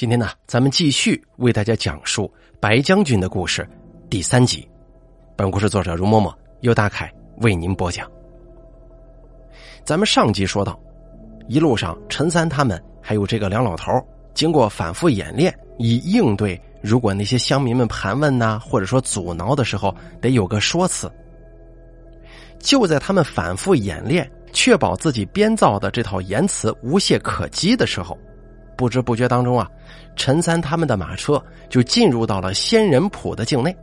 今天呢，咱们继续为大家讲述白将军的故事第三集。本故事作者如嬷嬷由大凯为您播讲。咱们上集说到，一路上陈三他们还有这个梁老头，经过反复演练，以应对如果那些乡民们盘问呐，或者说阻挠的时候，得有个说辞。就在他们反复演练，确保自己编造的这套言辞无懈可击的时候。不知不觉当中啊，陈三他们的马车就进入到了仙人堡的境内。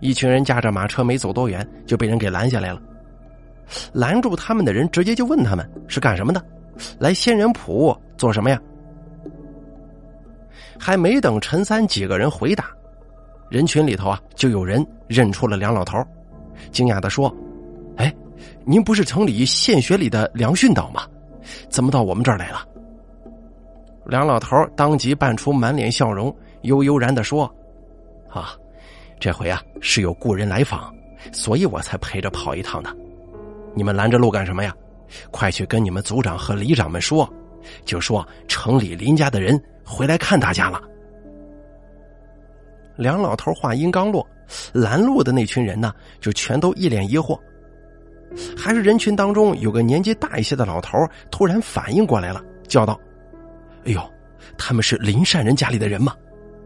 一群人驾着马车没走多远，就被人给拦下来了。拦住他们的人直接就问他们是干什么的，来仙人堡做什么呀？还没等陈三几个人回答，人群里头啊就有人认出了梁老头，惊讶的说：“哎，您不是城里县学里的梁训导吗？怎么到我们这儿来了？”梁老头当即扮出满脸笑容，悠悠然的说：“啊，这回啊是有故人来访，所以我才陪着跑一趟的。你们拦着路干什么呀？快去跟你们组长和里长们说，就说城里林家的人回来看大家了。”梁老头话音刚落，拦路的那群人呢，就全都一脸疑惑。还是人群当中有个年纪大一些的老头突然反应过来了，叫道。哎呦，他们是林善人家里的人吗？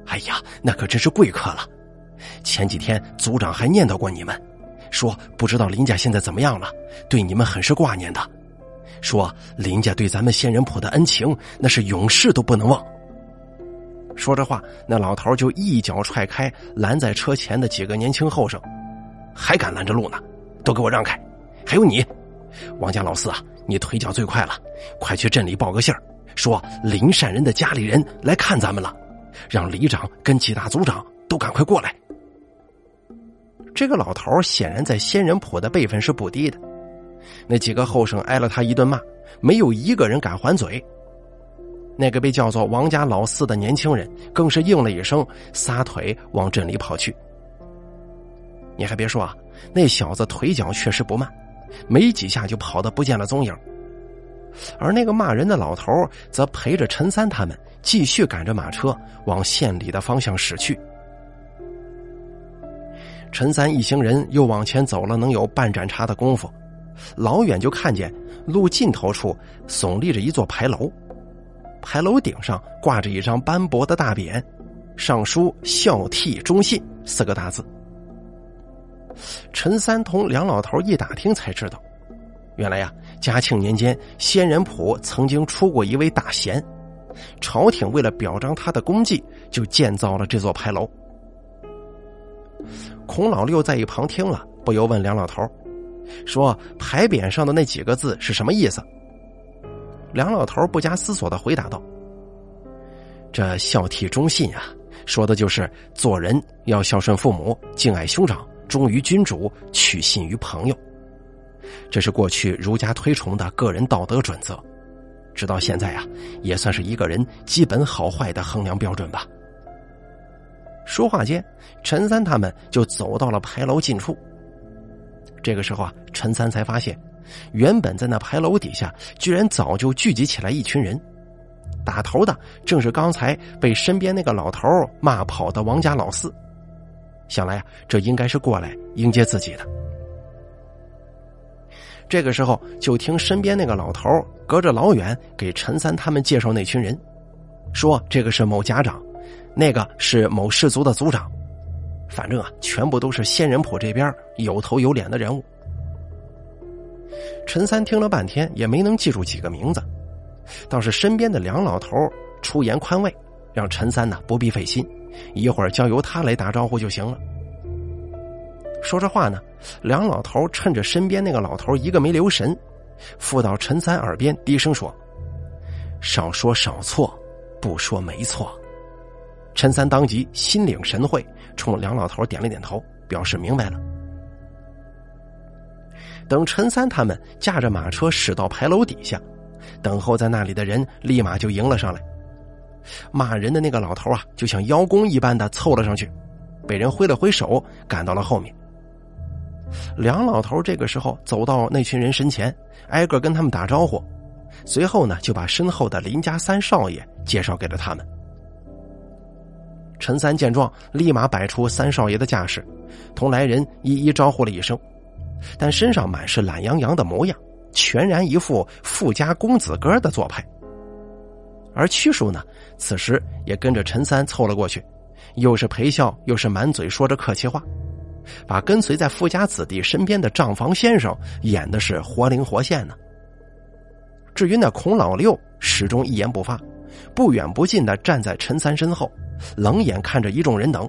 哎呀，那可真是贵客了。前几天组长还念叨过你们，说不知道林家现在怎么样了，对你们很是挂念的。说林家对咱们仙人堡的恩情，那是永世都不能忘。说着话，那老头就一脚踹开拦在车前的几个年轻后生，还敢拦着路呢？都给我让开！还有你，王家老四啊，你腿脚最快了，快去镇里报个信儿。说林善人的家里人来看咱们了，让里长跟几大族长都赶快过来。这个老头显然在仙人堡的辈分是不低的，那几个后生挨了他一顿骂，没有一个人敢还嘴。那个被叫做王家老四的年轻人更是应了一声，撒腿往镇里跑去。你还别说啊，那小子腿脚确实不慢，没几下就跑得不见了踪影。而那个骂人的老头则陪着陈三他们继续赶着马车往县里的方向驶去。陈三一行人又往前走了能有半盏茶的功夫，老远就看见路尽头处耸立着一座牌楼，牌楼顶上挂着一张斑驳的大匾，上书“孝悌忠信”四个大字。陈三同梁老头一打听才知道。原来呀，嘉庆年间，仙人堡曾经出过一位大贤，朝廷为了表彰他的功绩，就建造了这座牌楼。孔老六在一旁听了，不由问梁老头：“说牌匾上的那几个字是什么意思？”梁老头不加思索的回答道：“这孝悌忠信啊，说的就是做人要孝顺父母，敬爱兄长，忠于君主，取信于朋友。”这是过去儒家推崇的个人道德准则，直到现在啊，也算是一个人基本好坏的衡量标准吧。说话间，陈三他们就走到了牌楼近处。这个时候啊，陈三才发现，原本在那牌楼底下，居然早就聚集起来一群人，打头的正是刚才被身边那个老头骂跑的王家老四。想来啊，这应该是过来迎接自己的。这个时候，就听身边那个老头隔着老远给陈三他们介绍那群人，说这个是某家长，那个是某氏族的族长，反正啊，全部都是仙人堡这边有头有脸的人物。陈三听了半天也没能记住几个名字，倒是身边的梁老头出言宽慰，让陈三呢不必费心，一会儿交由他来打招呼就行了。说着话呢，梁老头趁着身边那个老头一个没留神，附到陈三耳边低声说：“少说少错，不说没错。”陈三当即心领神会，冲梁老头点了点头，表示明白了。等陈三他们驾着马车驶到牌楼底下，等候在那里的人立马就迎了上来。骂人的那个老头啊，就像邀功一般的凑了上去，被人挥了挥手，赶到了后面。梁老头这个时候走到那群人身前，挨个跟他们打招呼，随后呢就把身后的林家三少爷介绍给了他们，陈三见状，立马摆出三少爷的架势，同来人一一招呼了一声，但身上满是懒洋洋的模样，全然一副富家公子哥的做派。而屈叔呢，此时也跟着陈三凑了过去，又是陪笑，又是满嘴说着客气话，把跟随在富家子弟身边的账房先生演的是活灵活现呢。至于那孔老六，始终一言不发，不远不近的站在陈三身后。冷眼看着一众人等，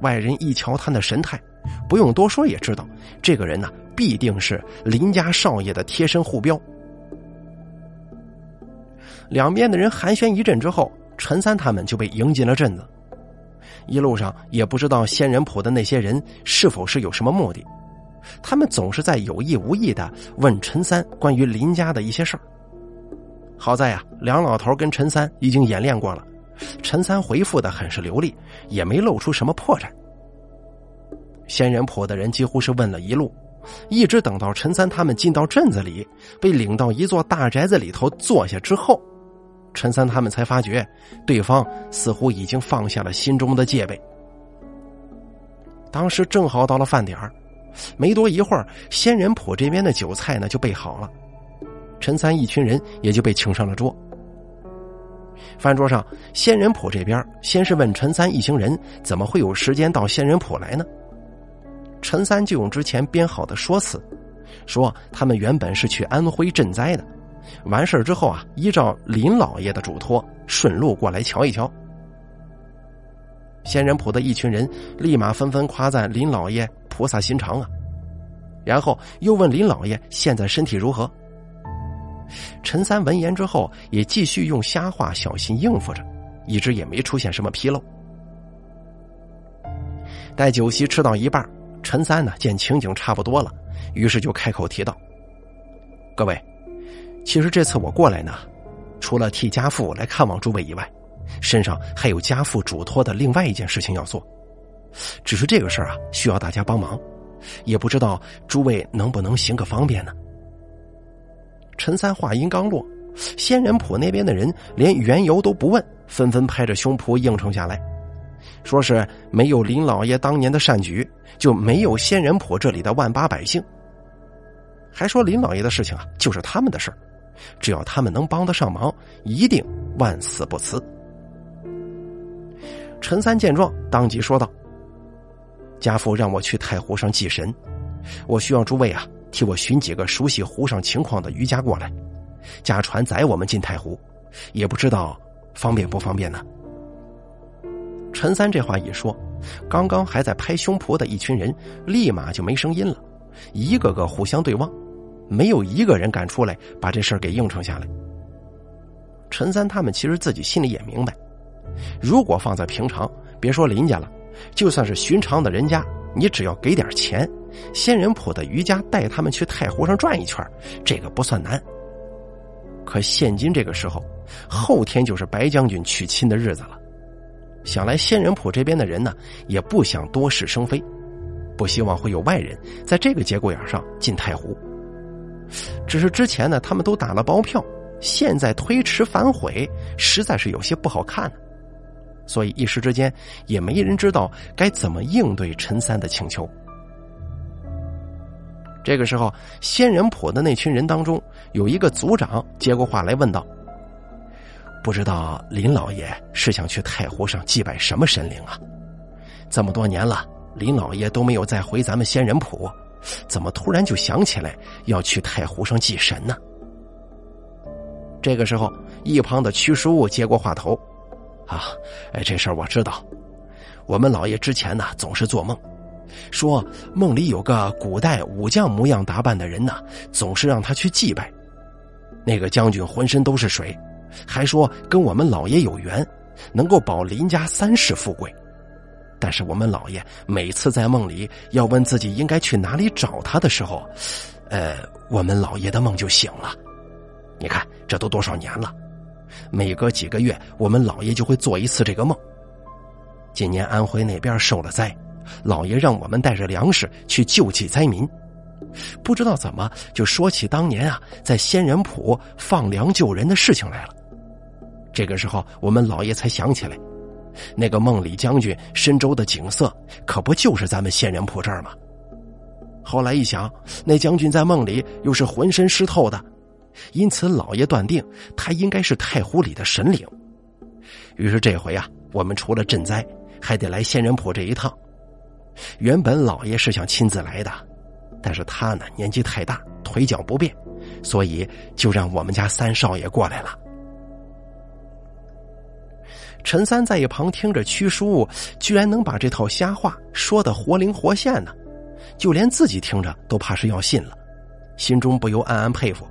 外人一瞧他那神态，不用多说也知道，这个人呢必定是林家少爷的贴身护镖。两边的人寒暄一阵之后，陈三他们就被迎进了镇子。一路上也不知道仙人铺的那些人是否是有什么目的，他们总是在有意无意的问陈三关于林家的一些事儿。好在呀，梁老头跟陈三已经演练过了。陈三回复的很是流利，也没露出什么破绽。仙人坡的人几乎是问了一路，一直等到陈三他们进到镇子里，被领到一座大宅子里头坐下之后，陈三他们才发觉对方似乎已经放下了心中的戒备。当时正好到了饭点儿没多一会儿，仙人堡这边的酒菜呢就备好了，陈三一群人也就被请上了桌。饭桌上，仙人堡这边先是问陈三一行人怎么会有时间到仙人堡来呢？陈三就用之前编好的说辞，说他们原本是去安徽赈灾的，完事之后啊，依照林老爷的嘱托，顺路过来瞧一瞧。仙人堡的一群人立马纷纷夸赞林老爷菩萨心肠啊，然后又问林老爷现在身体如何。陈三闻言之后，也继续用瞎话小心应付着，一直也没出现什么纰漏。待酒席吃到一半，陈三呢见情景差不多了，于是就开口提道：“各位，其实这次我过来呢，除了替家父来看望诸位以外，身上还有家父嘱托的另外一件事情要做。只是这个事儿啊，需要大家帮忙，也不知道诸位能不能行个方便呢？”陈三话音刚落，仙人浦那边的人连缘由都不问，纷纷拍着胸脯应承下来，说是没有林老爷当年的善举，就没有仙人浦这里的万八百姓。还说林老爷的事情啊，就是他们的事儿，只要他们能帮得上忙，一定万死不辞。陈三见状，当即说道：“家父让我去太湖上祭神，我需要诸位啊。”替我寻几个熟悉湖上情况的渔家过来，驾船载我们进太湖，也不知道方便不方便呢？陈三这话一说，刚刚还在拍胸脯的一群人立马就没声音了，一个个互相对望，没有一个人敢出来把这事儿给应承下来。陈三他们其实自己心里也明白，如果放在平常，别说林家了，就算是寻常的人家，你只要给点钱。仙人浦的余家带他们去太湖上转一圈，这个不算难。可现今这个时候，后天就是白将军娶亲的日子了。想来仙人浦这边的人呢，也不想多事生非，不希望会有外人在这个节骨眼上进太湖。只是之前呢，他们都打了包票，现在推迟反悔，实在是有些不好看所以一时之间也没人知道该怎么应对陈三的请求。这个时候，仙人堡的那群人当中，有一个族长接过话来问道：“不知道林老爷是想去太湖上祭拜什么神灵啊？这么多年了，林老爷都没有再回咱们仙人堡，怎么突然就想起来要去太湖上祭神呢？”这个时候，一旁的屈叔接过话头：“啊，哎，这事儿我知道，我们老爷之前呢总是做梦。”说梦里有个古代武将模样打扮的人呢，总是让他去祭拜。那个将军浑身都是水，还说跟我们老爷有缘，能够保林家三世富贵。但是我们老爷每次在梦里要问自己应该去哪里找他的时候，呃，我们老爷的梦就醒了。你看这都多少年了，每隔几个月我们老爷就会做一次这个梦。今年安徽那边受了灾。老爷让我们带着粮食去救济灾民，不知道怎么就说起当年啊，在仙人浦放粮救人的事情来了。这个时候，我们老爷才想起来，那个梦里将军深州的景色，可不就是咱们仙人铺这儿吗？后来一想，那将军在梦里又是浑身湿透的，因此老爷断定他应该是太湖里的神灵。于是这回啊，我们除了赈灾，还得来仙人铺这一趟。原本老爷是想亲自来的，但是他呢年纪太大，腿脚不便，所以就让我们家三少爷过来了。陈三在一旁听着，屈叔居然能把这套瞎话说的活灵活现呢，就连自己听着都怕是要信了，心中不由暗暗佩服。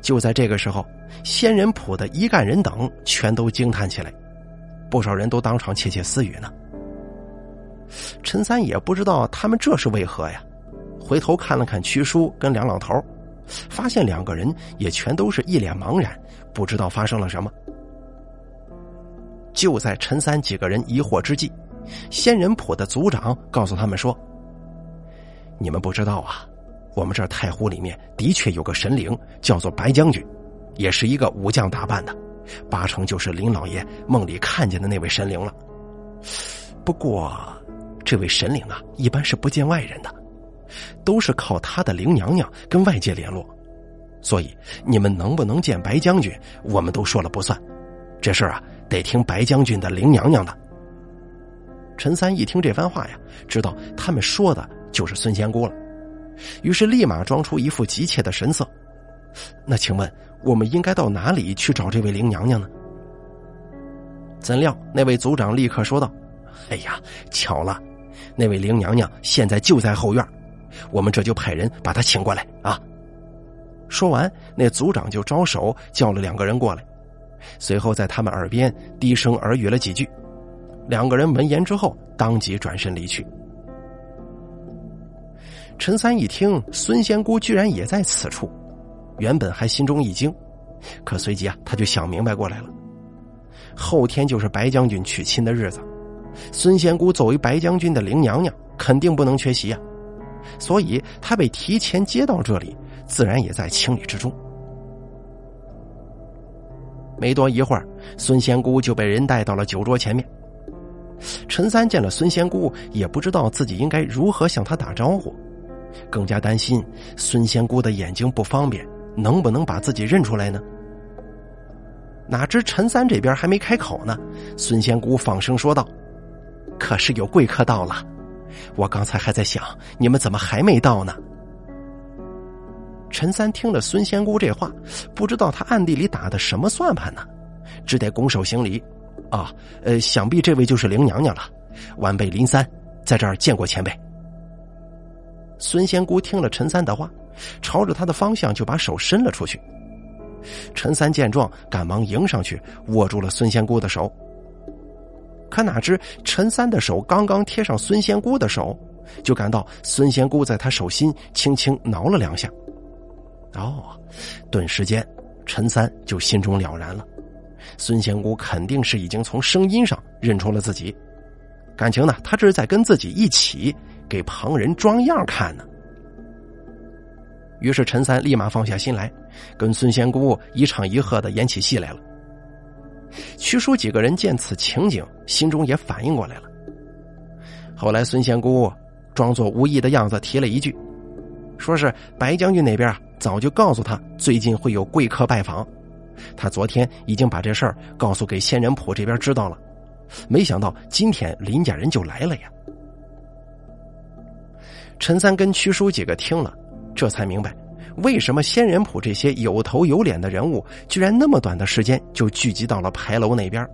就在这个时候，仙人铺的一干人等全都惊叹起来，不少人都当场窃窃私语呢。陈三也不知道他们这是为何呀，回头看了看屈叔跟梁老头，发现两个人也全都是一脸茫然，不知道发生了什么。就在陈三几个人疑惑之际，仙人堡的族长告诉他们说：“你们不知道啊，我们这太湖里面的确有个神灵，叫做白将军，也是一个武将打扮的，八成就是林老爷梦里看见的那位神灵了。不过……”这位神灵啊，一般是不见外人的，都是靠他的灵娘娘跟外界联络，所以你们能不能见白将军，我们都说了不算，这事儿啊得听白将军的灵娘娘的。陈三一听这番话呀，知道他们说的就是孙仙姑了，于是立马装出一副急切的神色。那请问，我们应该到哪里去找这位灵娘娘呢？怎料那位族长立刻说道：“哎呀，巧了。”那位灵娘娘现在就在后院，我们这就派人把她请过来啊！说完，那族长就招手叫了两个人过来，随后在他们耳边低声耳语了几句。两个人闻言之后，当即转身离去。陈三一听孙仙姑居然也在此处，原本还心中一惊，可随即啊，他就想明白过来了：后天就是白将军娶亲的日子。孙仙姑作为白将军的灵娘娘，肯定不能缺席啊，所以她被提前接到这里，自然也在情理之中。没多一会儿，孙仙姑就被人带到了酒桌前面。陈三见了孙仙姑，也不知道自己应该如何向她打招呼，更加担心孙仙姑的眼睛不方便，能不能把自己认出来呢？哪知陈三这边还没开口呢，孙仙姑放声说道。可是有贵客到了，我刚才还在想，你们怎么还没到呢？陈三听了孙仙姑这话，不知道他暗地里打的什么算盘呢，只得拱手行礼。啊，呃，想必这位就是林娘娘了，晚辈林三在这儿见过前辈。孙仙姑听了陈三的话，朝着他的方向就把手伸了出去。陈三见状，赶忙迎上去，握住了孙仙姑的手。可哪知陈三的手刚刚贴上孙仙姑的手，就感到孙仙姑在他手心轻轻挠了两下。哦，顿时间，陈三就心中了然了，孙仙姑肯定是已经从声音上认出了自己，感情呢，他这是在跟自己一起给旁人装样看呢。于是陈三立马放下心来，跟孙仙姑一唱一和的演起戏来了。屈叔几个人见此情景，心中也反应过来了。后来孙仙姑装作无意的样子提了一句，说是白将军那边早就告诉他最近会有贵客拜访，他昨天已经把这事儿告诉给仙人铺这边知道了，没想到今天林家人就来了呀。陈三跟屈叔几个听了，这才明白。为什么仙人铺这些有头有脸的人物，居然那么短的时间就聚集到了牌楼那边？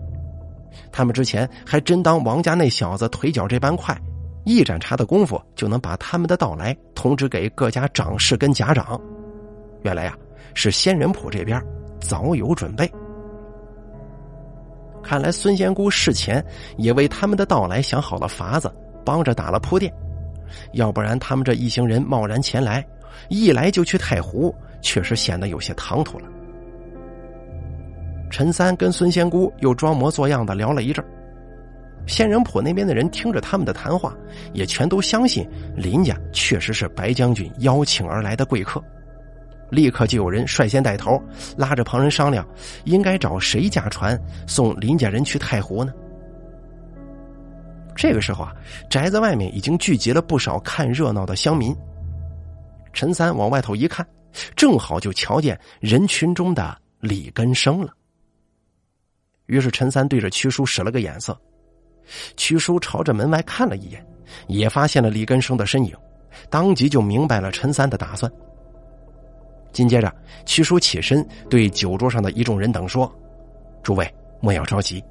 他们之前还真当王家那小子腿脚这般快，一盏茶的功夫就能把他们的到来通知给各家长士跟家长。原来呀，是仙人铺这边早有准备。看来孙仙姑事前也为他们的到来想好了法子，帮着打了铺垫，要不然他们这一行人贸然前来。一来就去太湖，确实显得有些唐突了。陈三跟孙仙姑又装模作样的聊了一阵仙人铺那边的人听着他们的谈话，也全都相信林家确实是白将军邀请而来的贵客。立刻就有人率先带头，拉着旁人商量，应该找谁家船送林家人去太湖呢？这个时候啊，宅子外面已经聚集了不少看热闹的乡民。陈三往外头一看，正好就瞧见人群中的李根生了。于是陈三对着屈叔使了个眼色，屈叔朝着门外看了一眼，也发现了李根生的身影，当即就明白了陈三的打算。紧接着，屈叔起身对酒桌上的一众人等说：“诸位莫要着急，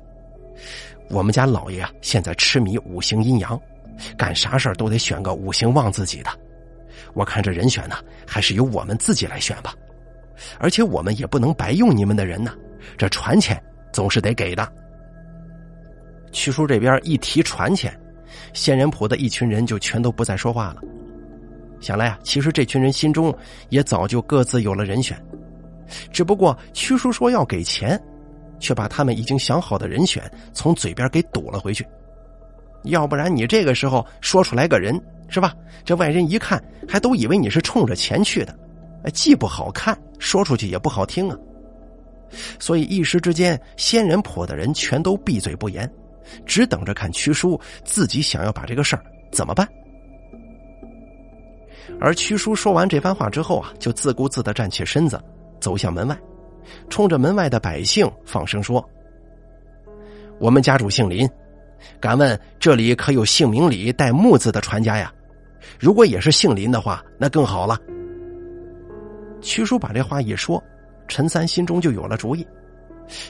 我们家老爷啊，现在痴迷五行阴阳，干啥事都得选个五行旺自己的。我看这人选呢，还是由我们自己来选吧。而且我们也不能白用你们的人呢，这船钱总是得给的。”屈叔这边一提船钱，仙人浦的一群人就全都不再说话了。想来啊，其实这群人心中也早就各自有了人选，只不过屈叔说要给钱，却把他们已经想好的人选从嘴边给堵了回去。要不然你这个时候说出来个人，是吧？这外人一看，还都以为你是冲着钱去的，既不好看，说出去也不好听啊。所以一时之间，仙人坡的人全都闭嘴不言，只等着看屈叔自己想要把这个事儿怎么办。而屈叔说完这番话之后啊，就自顾自的站起身子，走向门外，冲着门外的百姓放声说：“我们家主姓林，敢问这里可有姓名里带木字的船家呀？如果也是姓林的话，那更好了。”屈叔把这话一说，陈三心中就有了主意，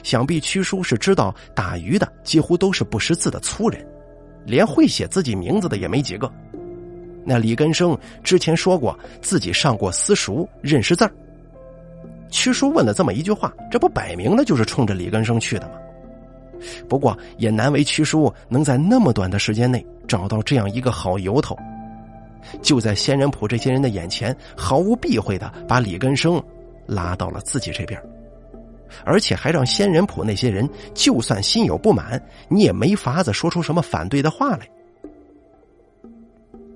想必屈叔是知道打鱼的几乎都是不识字的粗人，连会写自己名字的也没几个。那李根生之前说过自己上过私塾，认识字儿。屈叔问了这么一句话，这不摆明了就是冲着李根生去的吗？不过也难为屈叔能在那么短的时间内找到这样一个好由头，就在仙人浦这些人的眼前，毫无避讳的把李根生拉到了自己这边，而且还让仙人浦那些人就算心有不满，你也没法子说出什么反对的话来。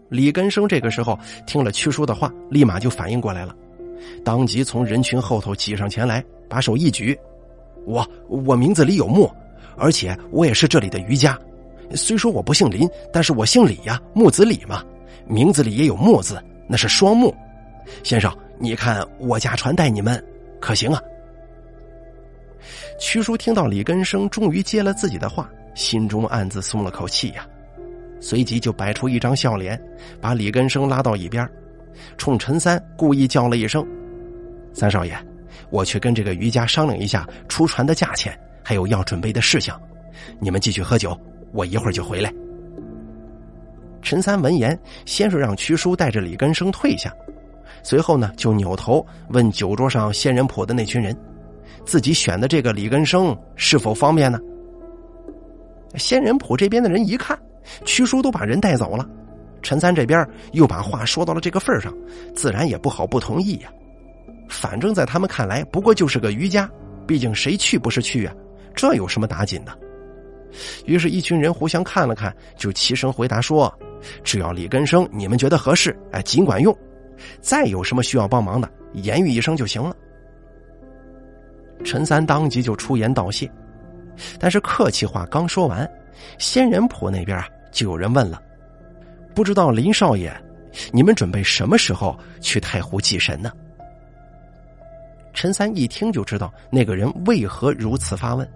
李根生这个时候听了屈叔的话，立马就反应过来了，当即从人群后头挤上前来，把手一举：“我我名字里有木，而且我也是这里的渔家。虽说我不姓林，但是我姓李呀，木子李嘛，名字里也有木字，那是双木。先生，你看我家传带你们，可行啊？”屈叔听到李根生终于接了自己的话，心中暗自松了口气呀。随即就摆出一张笑脸，把李根生拉到一边，冲陈三故意叫了一声：“三少爷，我去跟这个余家商量一下出船的价钱，还有要准备的事项。你们继续喝酒，我一会儿就回来。”陈三闻言，先是让屈叔带着李根生退下，随后呢，就扭头问酒桌上仙人谱的那群人：“自己选的这个李根生是否方便呢？”仙人谱这边的人一看。屈叔都把人带走了，陈三这边又把话说到了这个份上，自然也不好不同意呀。反正，在他们看来，不过就是个渔家，毕竟谁去不是去啊？这有什么打紧的？于是，一群人互相看了看，就齐声回答说：“只要李根生你们觉得合适，哎，尽管用。再有什么需要帮忙的，言语一声就行了。”陈三当即就出言道谢，但是客气话刚说完，仙人铺那边啊。就有人问了：“不知道林少爷，你们准备什么时候去太湖祭神呢？”陈三一听就知道那个人为何如此发问，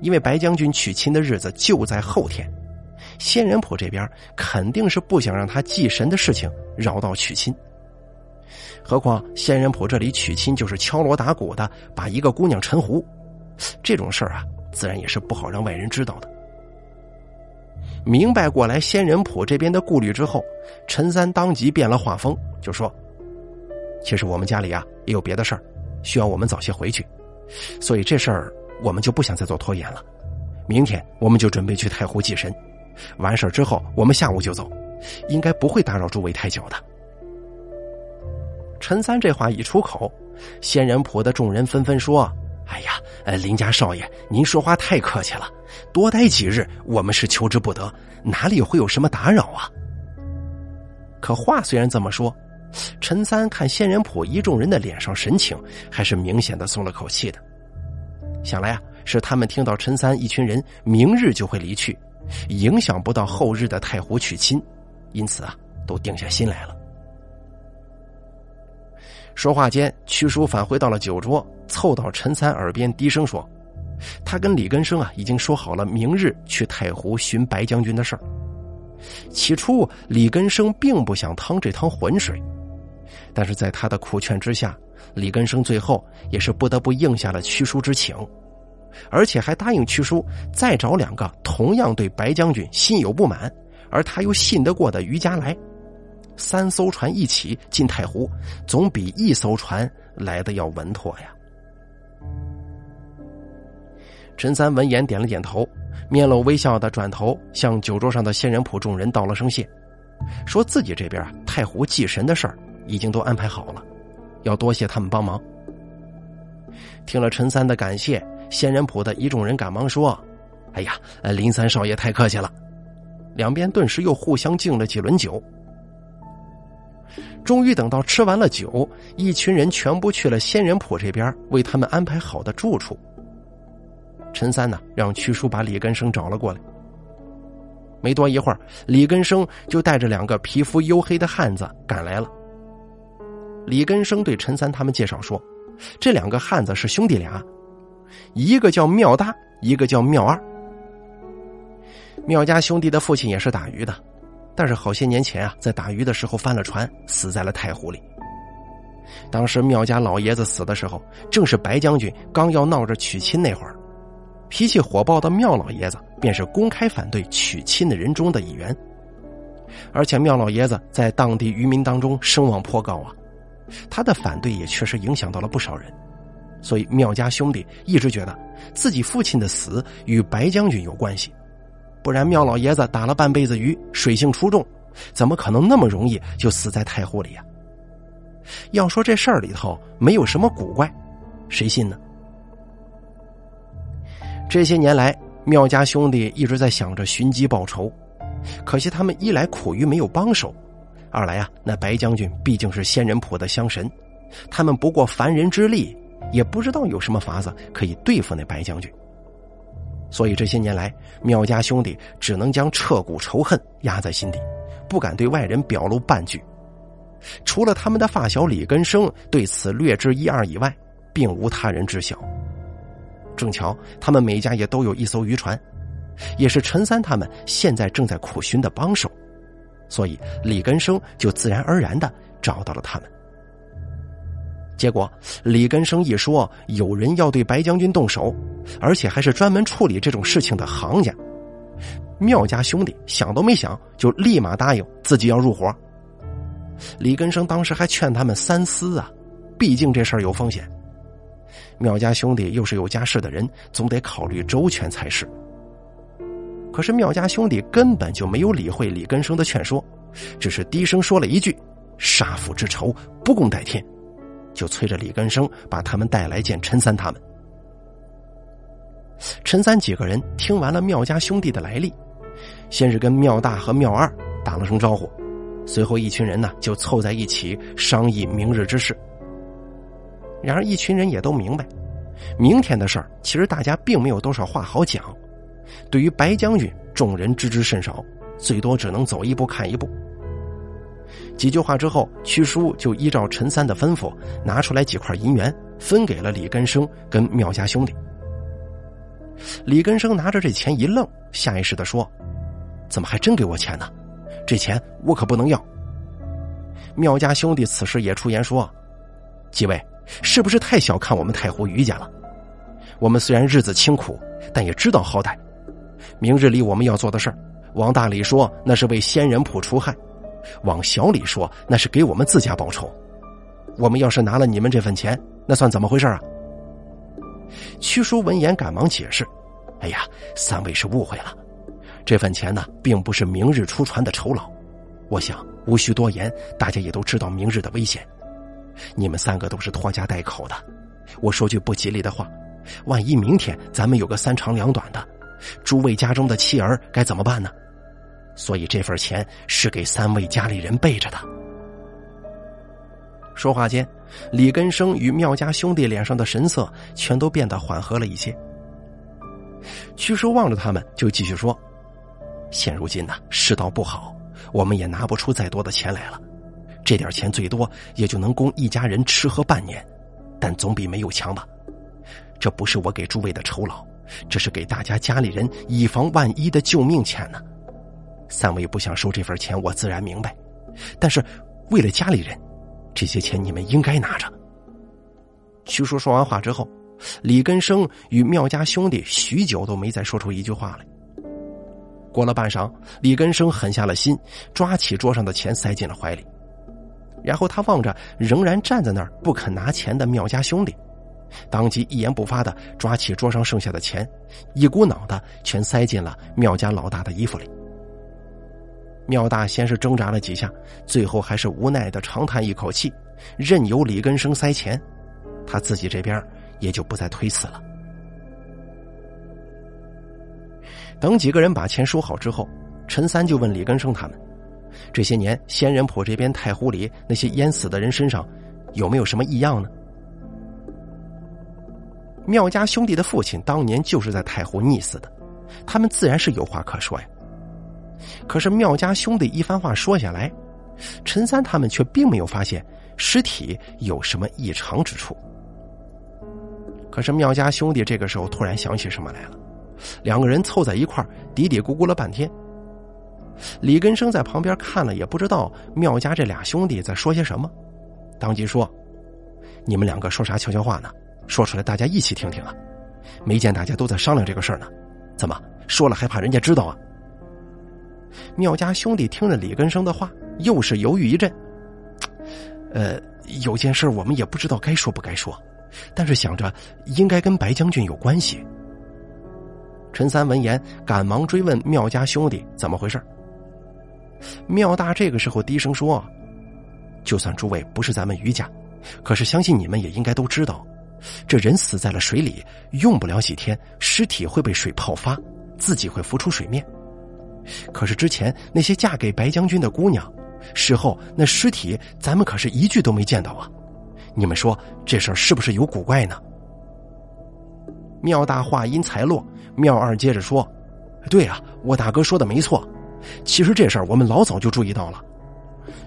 因为白将军娶亲的日子就在后天，仙人铺这边肯定是不想让他祭神的事情绕道娶亲。何况仙人铺这里娶亲就是敲锣打鼓的把一个姑娘沉湖，这种事儿啊，自然也是不好让外人知道的。明白过来仙人堡这边的顾虑之后，陈三当即变了画风，就说：“其实我们家里啊也有别的事儿，需要我们早些回去，所以这事儿我们就不想再做拖延了。明天我们就准备去太湖祭神，完事儿之后我们下午就走，应该不会打扰诸位太久的。”陈三这话一出口，仙人浦的众人纷纷说。哎呀，呃，林家少爷，您说话太客气了，多待几日，我们是求之不得，哪里会有什么打扰啊？可话虽然这么说，陈三看仙人谱一众人的脸上神情，还是明显的松了口气的。想来啊，是他们听到陈三一群人明日就会离去，影响不到后日的太湖娶亲，因此啊，都定下心来了。说话间，屈叔返回到了酒桌，凑到陈三耳边低声说：“他跟李根生啊，已经说好了明日去太湖寻白将军的事儿。起初，李根生并不想趟这趟浑水。”但是在他的苦劝之下，李根生最后也是不得不应下了屈叔之请，而且还答应屈叔再找两个同样对白将军心有不满，而他又信得过的余家来，三艘船一起进太湖，总比一艘船来的要稳妥呀。陈三闻言点了点头，面露微笑的转头向酒桌上的仙人谱众人道了声谢，说自己这边啊太湖祭神的事儿。已经都安排好了，要多谢他们帮忙。听了陈三的感谢，仙人谱的一众人赶忙说：“哎呀，林三少爷太客气了。”两边顿时又互相敬了几轮酒。终于等到吃完了酒，一群人全部去了仙人谱这边为他们安排好的住处。陈三呢，让屈叔把李根生找了过来。没多一会儿，李根生就带着两个皮肤黝黑的汉子赶来了。李根生对陈三他们介绍说：“这两个汉子是兄弟俩，一个叫妙大，一个叫妙二。妙家兄弟的父亲也是打鱼的，但是好些年前啊，在打鱼的时候翻了船，死在了太湖里。当时妙家老爷子死的时候，正是白将军刚要闹着娶亲那会儿，脾气火爆的妙老爷子便是公开反对娶亲的人中的一员。而且妙老爷子在当地渔民当中声望颇高啊。”他的反对也确实影响到了不少人，所以妙家兄弟一直觉得自己父亲的死与白将军有关系，不然妙老爷子打了半辈子鱼，水性出众，怎么可能那么容易就死在太湖里呀？要说这事儿里头没有什么古怪，谁信呢？这些年来，妙家兄弟一直在想着寻机报仇，可惜他们一来苦于没有帮手。二来啊，那白将军毕竟是仙人谱的香神，他们不过凡人之力，也不知道有什么法子可以对付那白将军。所以这些年来，苗家兄弟只能将彻骨仇恨压在心底，不敢对外人表露半句。除了他们的发小李根生对此略知一二以外，并无他人知晓。正巧他们每家也都有一艘渔船，也是陈三他们现在正在苦寻的帮手。所以李根生就自然而然的找到了他们。结果李根生一说有人要对白将军动手，而且还是专门处理这种事情的行家，妙家兄弟想都没想就立马答应自己要入伙。李根生当时还劝他们三思啊，毕竟这事儿有风险。妙家兄弟又是有家室的人，总得考虑周全才是。可是妙家兄弟根本就没有理会李根生的劝说，只是低声说了一句：“杀父之仇，不共戴天。”就催着李根生把他们带来见陈三他们。陈三几个人听完了妙家兄弟的来历，先是跟妙大和妙二打了声招呼，随后一群人呢就凑在一起商议明日之事。然而一群人也都明白，明天的事儿其实大家并没有多少话好讲。对于白将军，众人知之甚少，最多只能走一步看一步。几句话之后，屈叔就依照陈三的吩咐，拿出来几块银元，分给了李根生跟妙家兄弟。李根生拿着这钱一愣，下意识的说：“怎么还真给我钱呢？这钱我可不能要。”妙家兄弟此时也出言说：“几位是不是太小看我们太湖余家了？我们虽然日子清苦，但也知道好歹。”明日里我们要做的事儿，往大里说那是为仙人铺除害，往小里说那是给我们自家报仇。我们要是拿了你们这份钱，那算怎么回事啊？屈叔闻言赶忙解释：“哎呀，三位是误会了，这份钱呢，并不是明日出船的酬劳。我想无需多言，大家也都知道明日的危险。你们三个都是拖家带口的，我说句不吉利的话，万一明天咱们有个三长两短的。”诸位家中的妻儿该怎么办呢？所以这份钱是给三位家里人备着的。说话间，李根生与妙家兄弟脸上的神色全都变得缓和了一些。屈叔望着他们，就继续说：“现如今呢，世道不好，我们也拿不出再多的钱来了。这点钱最多也就能供一家人吃喝半年，但总比没有强吧？这不是我给诸位的酬劳，这是给大家家里人以防万一的救命钱呢。三位不想收这份钱，我自然明白，但是为了家里人，这些钱你们应该拿着。”屈叔说完话之后。李根生与妙家兄弟许久都没再说出一句话来。过了半晌，李根生狠下了心，抓起桌上的钱塞进了怀里，然后他望着仍然站在那儿不肯拿钱的妙家兄弟，当即一言不发的抓起桌上剩下的钱，一股脑的全塞进了妙家老大的衣服里。妙大先是挣扎了几下，最后还是无奈的长叹一口气，任由李根生塞钱，他自己这边。也就不再推辞了。等几个人把钱收好之后，陈三就问李根生他们：“这些年仙人坡这边太湖里那些淹死的人身上，有没有什么异样呢？”妙家兄弟的父亲当年就是在太湖溺死的，他们自然是有话可说呀。可是妙家兄弟一番话说下来，陈三他们却并没有发现尸体有什么异常之处。可是妙家兄弟这个时候突然想起什么来了，两个人凑在一块嘀嘀咕咕了半天。李根生在旁边看了，也不知道妙家这俩兄弟在说些什么，当即说：“你们两个说啥悄悄话呢？说出来大家一起听听啊！没见大家都在商量这个事儿呢，怎么说了还怕人家知道啊？”妙家兄弟听了李根生的话，又是犹豫一阵。呃，有件事我们也不知道该说不该说。但是想着应该跟白将军有关系，陈三闻言赶忙追问妙家兄弟怎么回事。妙大这个时候低声说：“就算诸位不是咱们余家，可是相信你们也应该都知道，这人死在了水里，用不了几天，尸体会被水泡发，自己会浮出水面。可是之前那些嫁给白将军的姑娘，事后那尸体咱们可是一具都没见到啊。”你们说这事儿是不是有古怪呢？妙大话音才落，妙二接着说：“对啊，我大哥说的没错。其实这事儿我们老早就注意到了。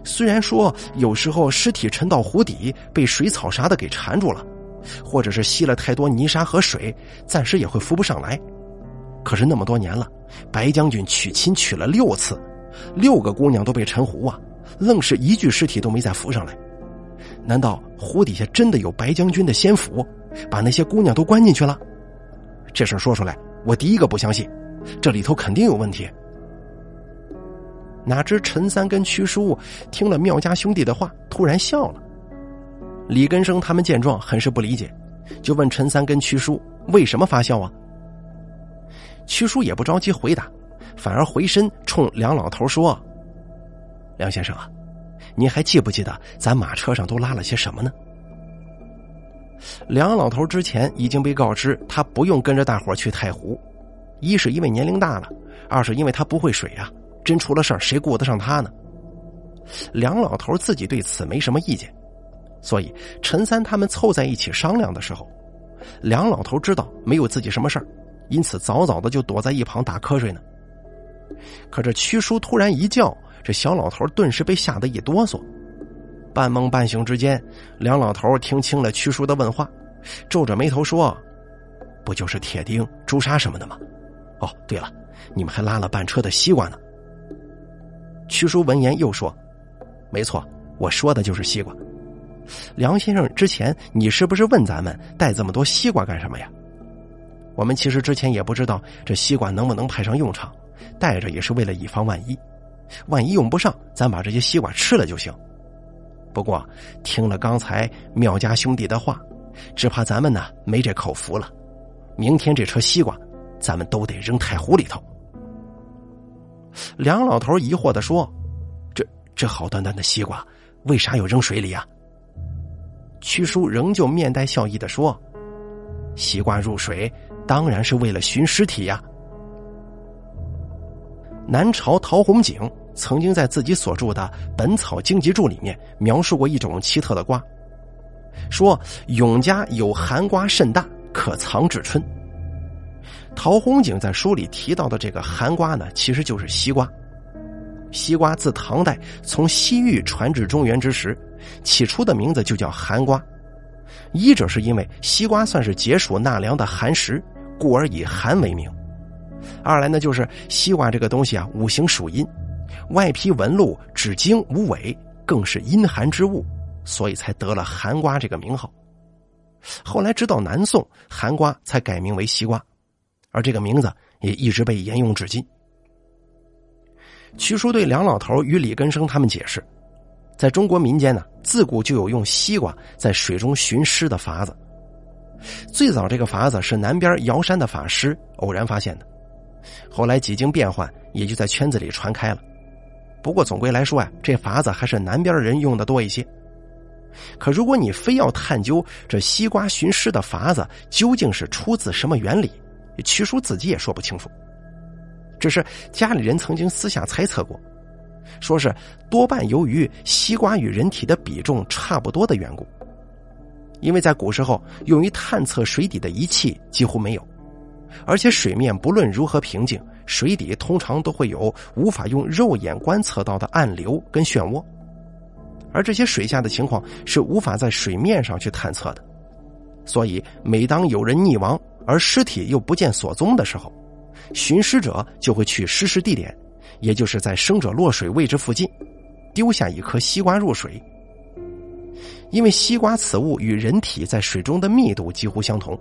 虽然说有时候尸体沉到湖底，被水草啥的给缠住了，或者是吸了太多泥沙和水，暂时也会浮不上来。可是那么多年了，白将军娶亲娶了六次，六个姑娘都被沉湖啊，愣是一具尸体都没再浮上来。”难道湖底下真的有白将军的仙府，把那些姑娘都关进去了？这事说出来，我第一个不相信，这里头肯定有问题。哪知陈三跟屈叔听了妙家兄弟的话，突然笑了。李根生他们见状，很是不理解，就问陈三跟屈叔为什么发笑啊？屈叔也不着急回答，反而回身冲梁老头说：“梁先生啊。”您还记不记得咱马车上都拉了些什么呢？梁老头之前已经被告知，他不用跟着大伙去太湖，一是因为年龄大了，二是因为他不会水啊，真出了事儿谁顾得上他呢？梁老头自己对此没什么意见，所以陈三他们凑在一起商量的时候，梁老头知道没有自己什么事儿，因此早早的就躲在一旁打瞌睡呢。可这屈叔突然一叫。这小老头顿时被吓得一哆嗦，半梦半醒之间，梁老头听清了屈叔的问话，皱着眉头说：“不就是铁钉、朱砂什么的吗？哦，对了，你们还拉了半车的西瓜呢。”屈叔闻言又说：“没错，我说的就是西瓜。梁先生，之前你是不是问咱们带这么多西瓜干什么呀？我们其实之前也不知道这西瓜能不能派上用场，带着也是为了以防万一。”万一用不上，咱把这些西瓜吃了就行。不过听了刚才妙家兄弟的话，只怕咱们呢没这口福了。明天这车西瓜，咱们都得扔太湖里头。梁老头疑惑的说：“这这好端端的西瓜，为啥要扔水里啊？”屈叔仍旧面带笑意的说：“西瓜入水，当然是为了寻尸体呀。”南朝陶弘景曾经在自己所著的《本草经集注》里面描述过一种奇特的瓜，说永嘉有寒瓜甚大，可藏至春。陶弘景在书里提到的这个寒瓜呢，其实就是西瓜。西瓜自唐代从西域传至中原之时，起初的名字就叫寒瓜。一者是因为西瓜算是解暑纳凉的寒食，故而以寒为名；二来呢，就是西瓜这个东西啊，五行属阴，外披纹路，指茎无尾，更是阴寒之物，所以才得了寒瓜这个名号。后来直到南宋，寒瓜才改名为西瓜，而这个名字也一直被沿用至今。曲叔对梁老头与李根生他们解释，在中国民间呢，自古就有用西瓜在水中寻尸的法子。最早这个法子是南边瑶山的法师偶然发现的，后来几经变换，也就在圈子里传开了。不过总归来说呀，这法子还是南边人用的多一些。可如果你非要探究这西瓜寻尸的法子究竟是出自什么原理，曲叔自己也说不清楚。只是家里人曾经私下猜测过，说是多半由于西瓜与人体的比重差不多的缘故。因为在古时候，用于探测水底的仪器几乎没有，而且水面不论如何平静，水底通常都会有无法用肉眼观测到的暗流跟漩涡，而这些水下的情况是无法在水面上去探测的。所以，每当有人溺亡而尸体又不见所踪的时候，寻尸者就会去失事地点，也就是在生者落水位置附近，丢下一颗西瓜入水。因为西瓜此物与人体在水中的密度几乎相同，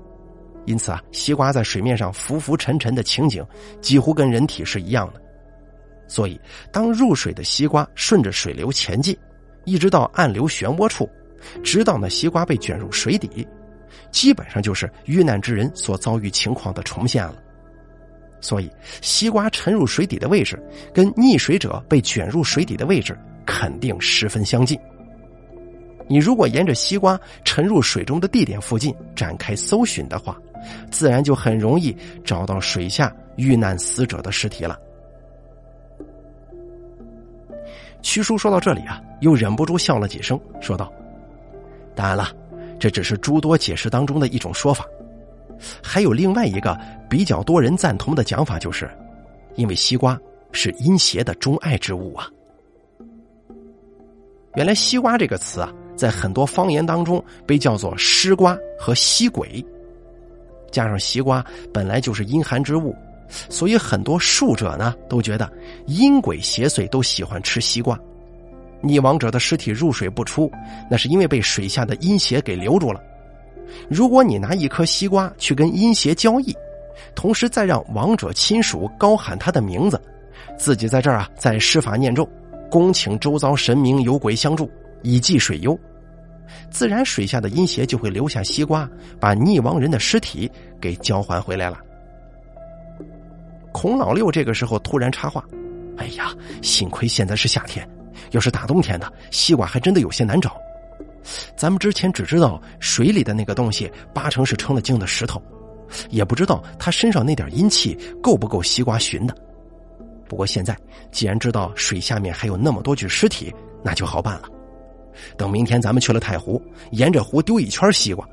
因此啊，西瓜在水面上浮浮沉沉的情景几乎跟人体是一样的。所以，当入水的西瓜顺着水流前进，一直到暗流漩涡处，直到那西瓜被卷入水底，基本上就是遇难之人所遭遇情况的重现了。所以，西瓜沉入水底的位置，跟溺水者被卷入水底的位置肯定十分相近。你如果沿着西瓜沉入水中的地点附近展开搜寻的话，自然就很容易找到水下遇难死者的尸体了。屈叔说到这里啊，又忍不住笑了几声，说道：“当然了，这只是诸多解释当中的一种说法。”还有另外一个比较多人赞同的讲法，就是，因为西瓜是阴邪的钟爱之物啊。原来“西瓜”这个词啊，在很多方言当中被叫做“尸瓜”和“西鬼”，加上西瓜本来就是阴寒之物，所以很多术者呢都觉得阴鬼邪祟都喜欢吃西瓜。溺亡者的尸体入水不出，那是因为被水下的阴邪给留住了。如果你拿一颗西瓜去跟阴邪交易，同时再让亡者亲属高喊他的名字，自己在这儿啊再施法念咒，恭请周遭神明有鬼相助，以济水忧，自然水下的阴邪就会留下西瓜，把溺亡人的尸体给交还回来了。孔老六这个时候突然插话：“哎呀，幸亏现在是夏天，要是大冬天的，西瓜还真的有些难找。”咱们之前只知道水里的那个东西八成是成了精的石头，也不知道他身上那点阴气够不够西瓜寻的。不过现在既然知道水下面还有那么多具尸体，那就好办了。等明天咱们去了太湖，沿着湖丢一圈西瓜，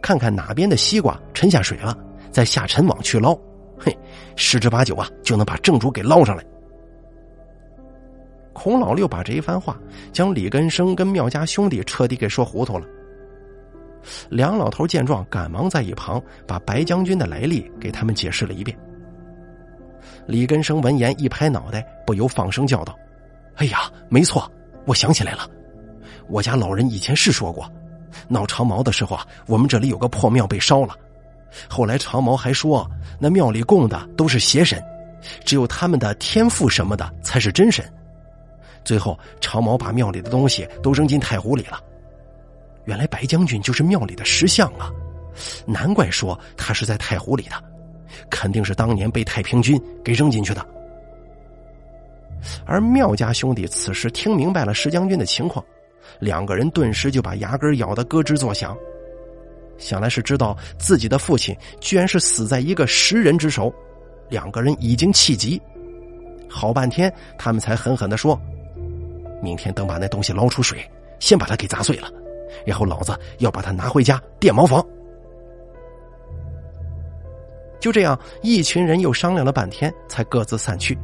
看看哪边的西瓜沉下水了，再下沉网去捞，嘿，十之八九啊就能把正主给捞上来。孔老六把这一番话，将李根生跟妙家兄弟彻底给说糊涂了。梁老头见状，赶忙在一旁把白将军的来历给他们解释了一遍。李根生闻言一拍脑袋，不由放声叫道：“哎呀，没错，我想起来了，我家老人以前是说过，闹长毛的时候啊，我们这里有个破庙被烧了。后来长毛还说，那庙里供的都是邪神，只有他们的天赋什么的才是真神。”最后，长毛把庙里的东西都扔进太湖里了。原来白将军就是庙里的石像啊，难怪说他是在太湖里的，肯定是当年被太平军给扔进去的。而妙家兄弟此时听明白了石将军的情况，两个人顿时就把牙根咬得咯吱作响，想来是知道自己的父亲居然是死在一个食人之手，两个人已经气急。好半天，他们才狠狠的说：“明天等把那东西捞出水，先把它给砸碎了，然后老子要把它拿回家垫茅房。”就这样，一群人又商量了半天，才各自散去。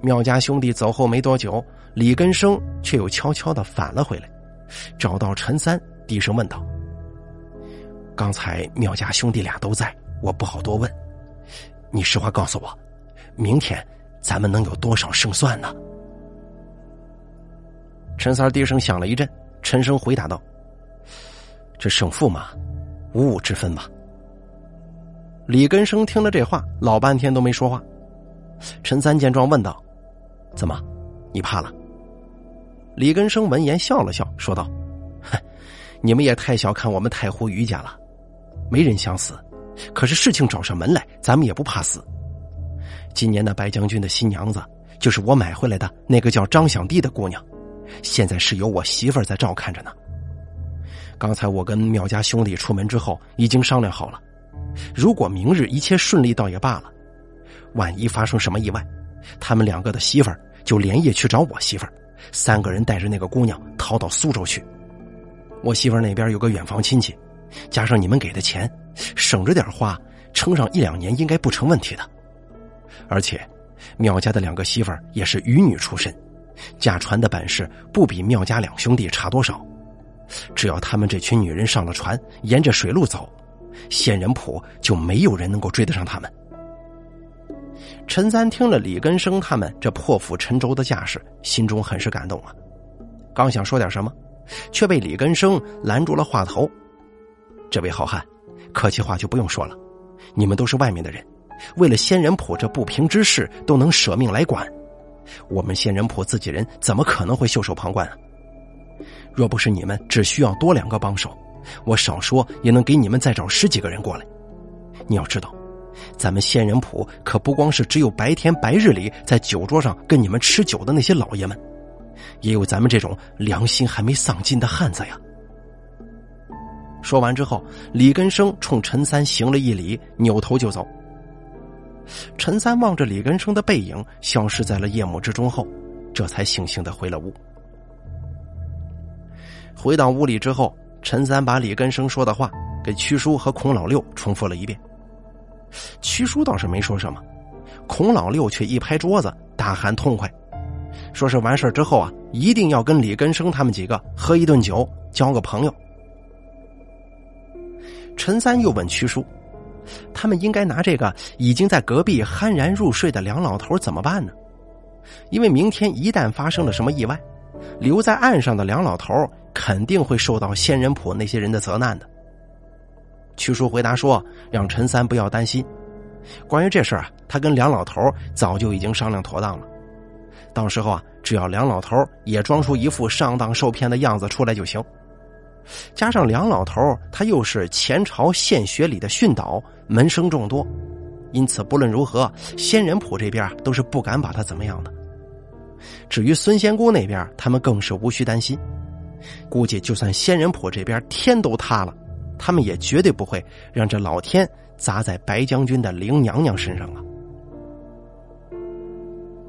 苗家兄弟走后没多久，李根生却又悄悄的返了回来，找到陈三，低声问道：“刚才苗家兄弟俩都在，我不好多问，你实话告诉我，明天咱们能有多少胜算呢？”陈三低声想了一阵，沉声回答道：“这胜负嘛，五五之分吧。”李根生听了这话，老半天都没说话。陈三见状问道：“怎么，你怕了？”李根生闻言笑了笑，说道：“哼，你们也太小看我们太湖余家了。没人想死，可是事情找上门来，咱们也不怕死。今年那白将军的新娘子，就是我买回来的那个叫张响娣的姑娘，现在是由我媳妇儿在照看着呢。刚才我跟苗家兄弟出门之后，已经商量好了。”如果明日一切顺利，倒也罢了；万一发生什么意外，他们两个的媳妇儿就连夜去找我媳妇儿，三个人带着那个姑娘逃到苏州去。我媳妇儿那边有个远房亲戚，加上你们给的钱，省着点花，撑上一两年应该不成问题的。而且，苗家的两个媳妇儿也是渔女出身，驾船的本事不比妙家两兄弟差多少。只要他们这群女人上了船，沿着水路走。仙人浦就没有人能够追得上他们。陈三听了李根生他们这破釜沉舟的架势，心中很是感动啊。刚想说点什么，却被李根生拦住了话头。这位好汉，客气话就不用说了。你们都是外面的人，为了仙人浦这不平之事都能舍命来管，我们仙人浦自己人怎么可能会袖手旁观啊？若不是你们只需要多两个帮手。我少说也能给你们再找十几个人过来。你要知道，咱们仙人浦可不光是只有白天白日里在酒桌上跟你们吃酒的那些老爷们，也有咱们这种良心还没丧尽的汉子呀。说完之后，李根生冲陈三行了一礼，扭头就走。陈三望着李根生的背影消失在了夜幕之中后，这才悻悻的回了屋。回到屋里之后。陈三把李根生说的话给屈叔和孔老六重复了一遍。屈叔倒是没说什么，孔老六却一拍桌子，大喊痛快，说是完事之后啊，一定要跟李根生他们几个喝一顿酒，交个朋友。陈三又问屈叔：“他们应该拿这个已经在隔壁酣然入睡的梁老头怎么办呢？因为明天一旦发生了什么意外。”留在岸上的梁老头肯定会受到仙人浦那些人的责难的。屈叔回答说：“让陈三不要担心，关于这事啊，他跟梁老头早就已经商量妥当了。到时候啊，只要梁老头也装出一副上当受骗的样子出来就行。加上梁老头他又是前朝献血里的训导，门生众多，因此不论如何，仙人堡这边都是不敢把他怎么样的。”至于孙仙姑那边，他们更是无需担心。估计就算仙人堡这边天都塌了，他们也绝对不会让这老天砸在白将军的林娘娘身上啊！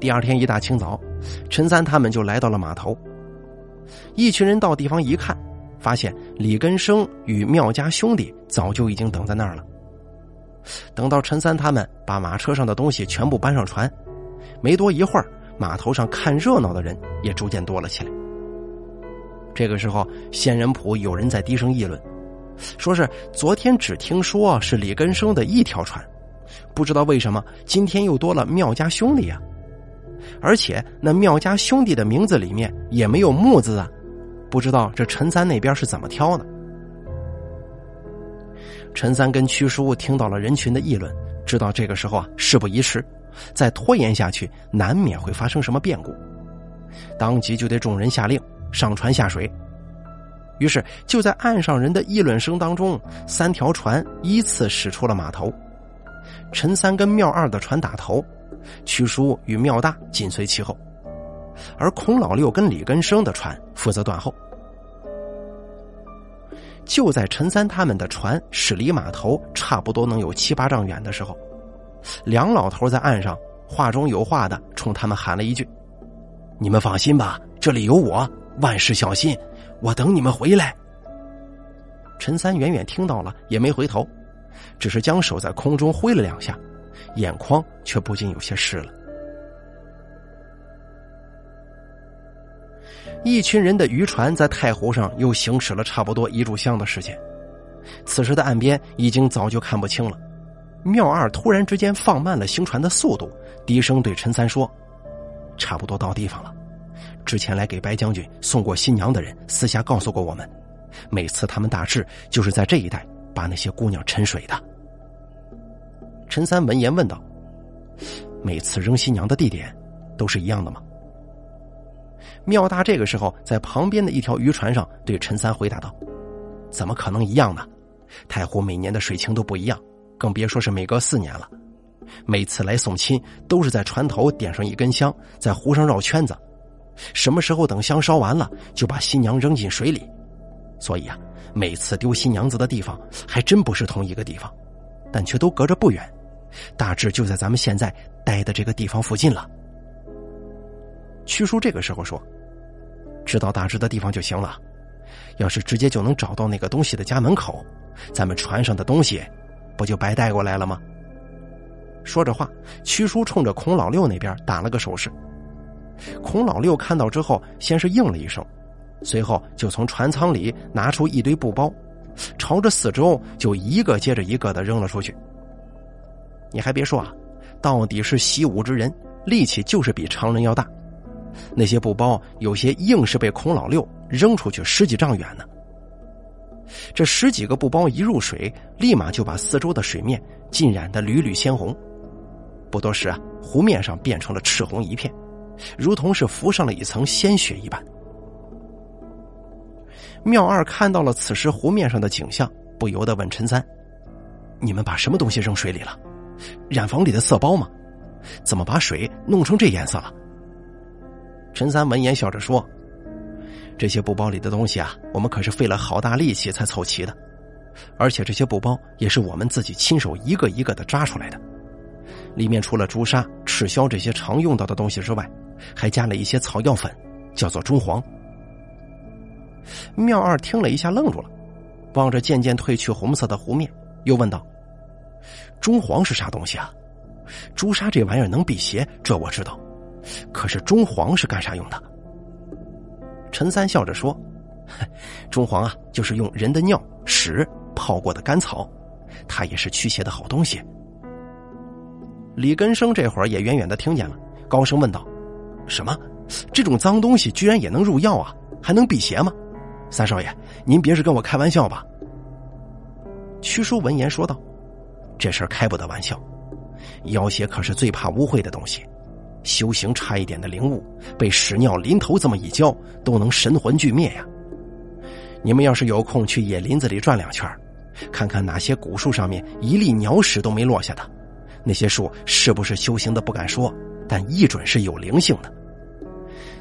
第二天一大清早，陈三他们就来到了码头。一群人到地方一看，发现李根生与妙家兄弟早就已经等在那儿了。等到陈三他们把马车上的东西全部搬上船，没多一会儿。码头上看热闹的人也逐渐多了起来。这个时候，仙人浦有人在低声议论，说是昨天只听说是李根生的一条船，不知道为什么今天又多了妙家兄弟啊！而且那妙家兄弟的名字里面也没有木字啊，不知道这陈三那边是怎么挑的。陈三跟屈叔听到了人群的议论，知道这个时候啊，事不宜迟。再拖延下去，难免会发生什么变故，当即就得众人下令上船下水。于是就在岸上人的议论声当中，三条船依次驶出了码头。陈三跟妙二的船打头，屈叔与妙大紧随其后，而孔老六跟李根生的船负责断后。就在陈三他们的船驶离码头差不多能有七八丈远的时候。梁老头在岸上话中有话的冲他们喊了一句：“你们放心吧，这里有我，万事小心，我等你们回来。”陈三远远听到了，也没回头，只是将手在空中挥了两下，眼眶却不禁有些湿了。一群人的渔船在太湖上又行驶了差不多一炷香的时间，此时的岸边已经早就看不清了。妙二突然之间放慢了行船的速度，低声对陈三说：“差不多到地方了。之前来给白将军送过新娘的人私下告诉过我们。”每次他们大致就是在这一带把那些姑娘沉水的。陈三闻言问道：“每次扔新娘的地点都是一样的吗？”妙大这个时候在旁边的一条渔船上对陈三回答道：“怎么可能一样呢？太湖每年的水情都不一样，更别说是每隔四年了。每次来送亲都是在船头点上一根香，在湖上绕圈子，什么时候等香烧完了，就把新娘扔进水里。”所以啊，每次丢新娘子的地方还真不是同一个地方，但却都隔着不远，大致就在咱们现在待的这个地方附近了。屈叔这个时候说：“知道大致的地方就行了，要是直接就能找到那个东西的家门口，咱们船上的东西不就白带过来了吗？”说着话，屈叔冲着孔老六那边打了个手势。孔老六看到之后，先是应了一声。随后就从船舱里拿出一堆布包，朝着四周就一个接着一个的扔了出去。你还别说啊，到底是习武之人，力气就是比常人要大。那些布包有些硬是被孔老六扔出去十几丈远呢。这十几个布包一入水，立马就把四周的水面浸染的缕缕鲜红。不多时啊，湖面上变成了赤红一片，如同是浮上了一层鲜血一般。妙二看到了此时湖面上的景象，不由得问陈三：“你们把什么东西扔水里了？染房里的色包吗？怎么把水弄成这颜色了？”陈三闻言笑着说：“这些布包里的东西啊，我们可是费了好大力气才凑齐的，而且这些布包也是我们自己亲手一个一个的扎出来的。里面除了朱砂、赤霄这些常用到的东西之外，还加了一些草药粉，叫做中黄。”妙二听了一下，愣住了，望着渐渐褪去红色的湖面，又问道：“中黄是啥东西啊？朱砂这玩意儿能辟邪，这我知道。可是中黄是干啥用的？”陈三笑着说：“ 中黄啊，就是用人的尿屎泡过的干草，它也是驱邪的好东西。”李根生这会儿也远远的听见了，高声问道：“什么？这种脏东西居然也能入药啊？还能辟邪吗？”三少爷，您别是跟我开玩笑吧？屈叔闻言说道：“这事儿开不得玩笑，妖邪可是最怕污秽的东西，修行差一点的灵物，被屎尿淋头这么一浇，都能神魂俱灭呀！你们要是有空去野林子里转两圈，看看哪些古树上面一粒鸟屎都没落下的，那些树是不是修行的不敢说，但一准是有灵性的。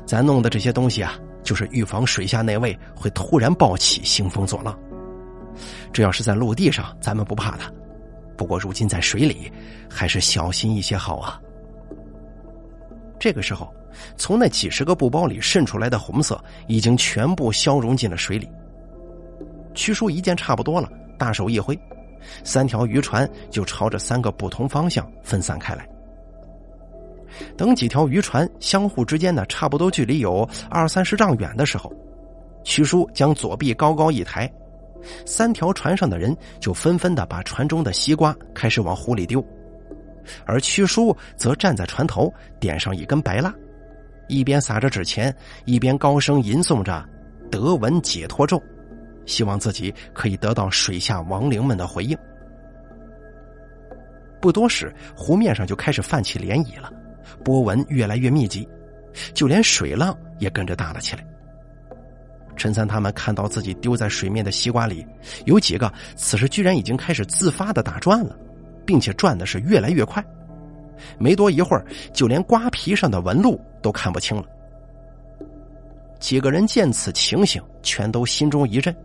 咱弄的这些东西啊。”就是预防水下那位会突然暴起兴风作浪。这要是在陆地上，咱们不怕他；不过如今在水里，还是小心一些好啊。这个时候，从那几十个布包里渗出来的红色已经全部消融进了水里。屈叔一见差不多了，大手一挥，三条渔船就朝着三个不同方向分散开来。等几条渔船相互之间的差不多距离有二三十丈远的时候，屈叔将左臂高高一抬，三条船上的人就纷纷的把船中的西瓜开始往湖里丢，而屈叔则站在船头点上一根白蜡，一边撒着纸钱，一边高声吟诵着德文解脱咒，希望自己可以得到水下亡灵们的回应。不多时，湖面上就开始泛起涟漪了。波纹越来越密集，就连水浪也跟着大了起来。陈三他们看到自己丢在水面的西瓜里，有几个此时居然已经开始自发的打转了，并且转的是越来越快。没多一会儿，就连瓜皮上的纹路都看不清了。几个人见此情形，全都心中一震。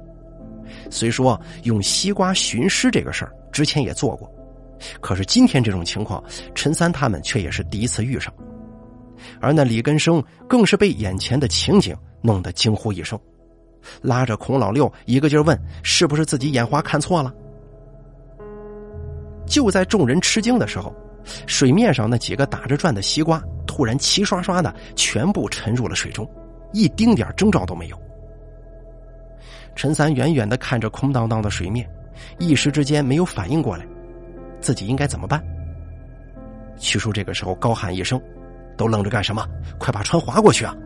虽说用西瓜寻尸这个事儿之前也做过。可是今天这种情况，陈三他们却也是第一次遇上。而那李根生更是被眼前的情景弄得惊呼一声，拉着孔老六一个劲儿问：“是不是自己眼花看错了？”就在众人吃惊的时候，水面上那几个打着转的西瓜突然齐刷刷的全部沉入了水中，一丁点征兆都没有。陈三远远的看着空荡荡的水面，一时之间没有反应过来，自己应该怎么办。曲叔这个时候高喊一声。都愣着干什么？快把船划过去啊！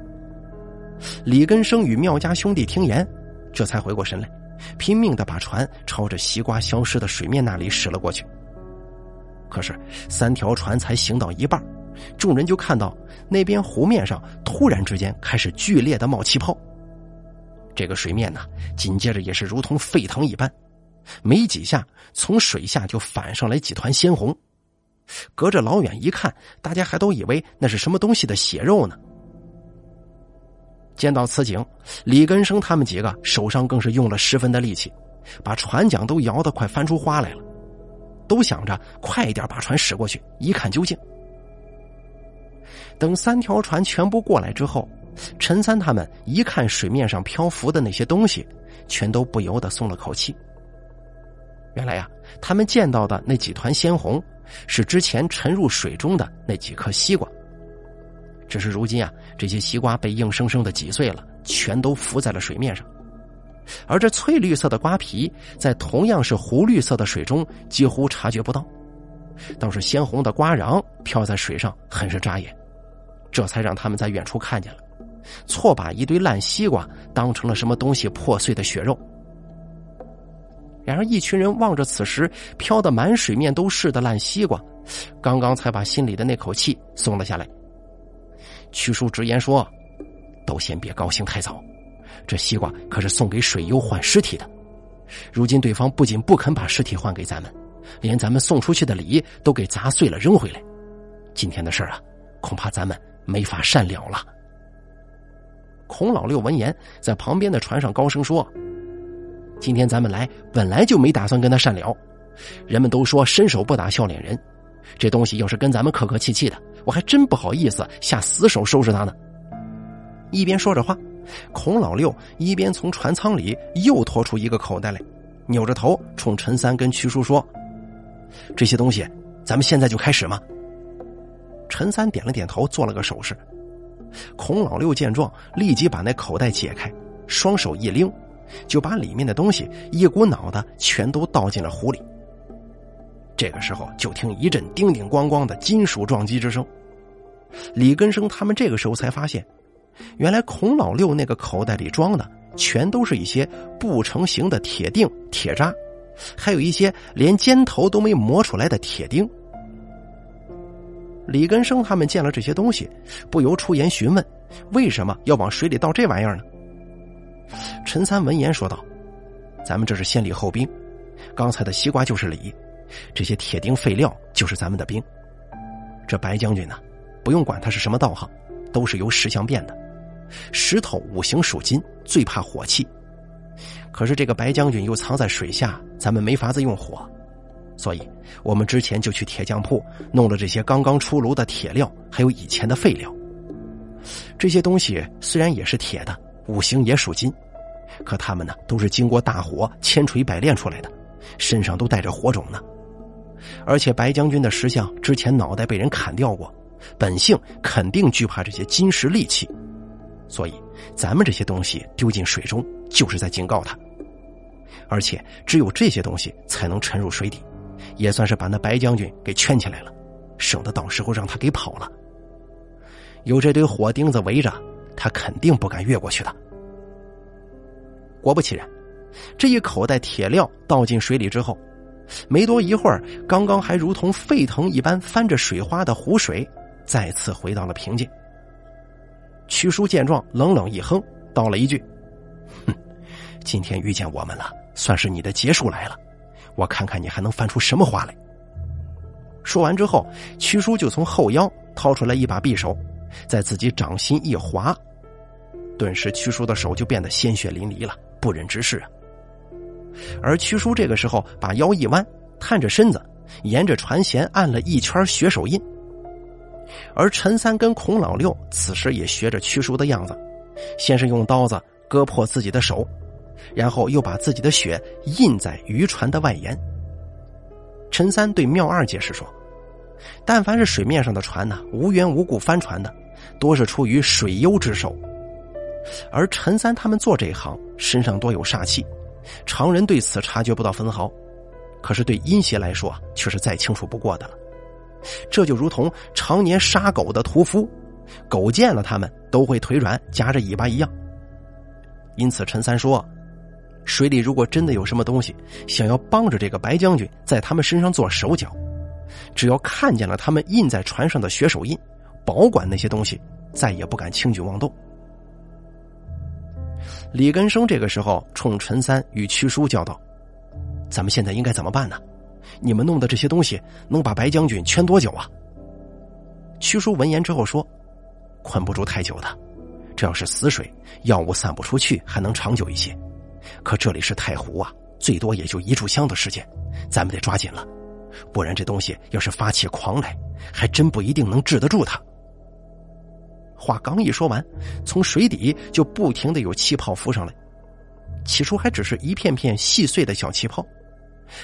李根生与妙家兄弟听言，这才回过神来，拼命的把船朝着西瓜消失的水面那里驶了过去。可是三条船才行到一半，众人就看到那边湖面上突然之间开始剧烈的冒气泡。这个水面呢，紧接着也是如同沸腾一般，没几下，从水下就反上来几团鲜红。隔着老远一看，大家还都以为那是什么东西的血肉呢。见到此景，李根生他们几个手上更是用了十分的力气，把船桨都摇得快翻出花来了，都想着快一点把船驶过去，一看究竟。等三条船全部过来之后，陈三他们一看水面上漂浮的那些东西，全都不由得松了口气。原来呀，他们见到的那几团鲜红。是之前沉入水中的那几颗西瓜，只是如今啊，这些西瓜被硬生生的挤碎了，全都浮在了水面上。而这翠绿色的瓜皮，在同样是湖绿色的水中几乎察觉不到，倒是鲜红的瓜瓤飘在水上，很是扎眼。这才让他们在远处看见了，错把一堆烂西瓜当成了什么东西破碎的血肉。然而，一群人望着此时飘得满水面都是的烂西瓜，刚刚才把心里的那口气松了下来。屈叔直言说：“都先别高兴太早，这西瓜可是送给水优换尸体的。如今对方不仅不肯把尸体换给咱们，连咱们送出去的礼都给砸碎了扔回来。今天的事啊，恐怕咱们没法善了了。”孔老六闻言，在旁边的船上高声说。今天咱们来本来就没打算跟他善了，人们都说伸手不打笑脸人，这东西要是跟咱们客客气气的，我还真不好意思下死手收拾他呢。一边说着话，孔老六一边从船舱里又拖出一个口袋来，扭着头冲陈三跟屈叔说：“这些东西，咱们现在就开始吗？”陈三点了点头，做了个手势。孔老六见状，立即把那口袋解开，双手一拎。就把里面的东西一股脑的全都倒进了湖里。这个时候，就听一阵叮叮咣咣的金属撞击之声。李根生他们这个时候才发现，原来孔老六那个口袋里装的全都是一些不成形的铁锭、铁渣，还有一些连尖头都没磨出来的铁钉。李根生他们见了这些东西，不由出言询问：为什么要往水里倒这玩意儿呢？陈三闻言说道：“咱们这是先礼后兵，刚才的西瓜就是礼，这些铁钉废料就是咱们的兵。这白将军呢，不用管他是什么道行，都是由石像变的。石头五行属金，最怕火气。可是这个白将军又藏在水下，咱们没法子用火，所以我们之前就去铁匠铺弄了这些刚刚出炉的铁料，还有以前的废料。这些东西虽然也是铁的。”五行也属金，可他们呢都是经过大火千锤百炼出来的，身上都带着火种呢。而且白将军的石像之前脑袋被人砍掉过，本性肯定惧怕这些金石利器，所以咱们这些东西丢进水中就是在警告他。而且只有这些东西才能沉入水底，也算是把那白将军给圈起来了，省得到时候让他给跑了。有这堆火钉子围着。他肯定不敢越过去的。果不其然，这一口袋铁料倒进水里之后，没多一会儿，刚刚还如同沸腾一般翻着水花的湖水，再次回到了平静。屈叔见状，冷冷一哼，道了一句：“哼，今天遇见我们了，算是你的结束来了。我看看你还能翻出什么花来。”说完之后，屈叔就从后腰掏出来一把匕首，在自己掌心一划。顿时，屈叔的手就变得鲜血淋漓了，不忍直视啊。而屈叔这个时候把腰一弯，探着身子，沿着船舷按了一圈血手印。而陈三跟孔老六此时也学着屈叔的样子，先是用刀子割破自己的手，然后又把自己的血印在渔船的外沿。陈三对妙二解释说：“但凡是水面上的船呢，无缘无故翻船的，多是出于水幽之手。而陈三他们做这一行，身上多有煞气，常人对此察觉不到分毫，可是对阴邪来说，却是再清楚不过的了。这就如同常年杀狗的屠夫，狗见了他们都会腿软，夹着尾巴一样。因此，陈三说。”水里如果真的有什么东西想要帮着这个白将军在他们身上做手脚，只要看见了他们印在船上的血手印，保管那些东西再也不敢轻举妄动。李根生这个时候冲陈三与屈叔叫道：“咱们现在应该怎么办呢？你们弄的这些东西能把白将军圈多久啊？”屈叔闻言之后说：“困不住太久的，这要是死水，药物散不出去，还能长久一些。”可这里是太湖啊，最多也就一炷香的时间，咱们得抓紧了，不然这东西要是发起狂来，还真不一定能治得住它。话刚一说完，从水底就不停的有气泡浮上来，起初还只是一片片细碎的小气泡，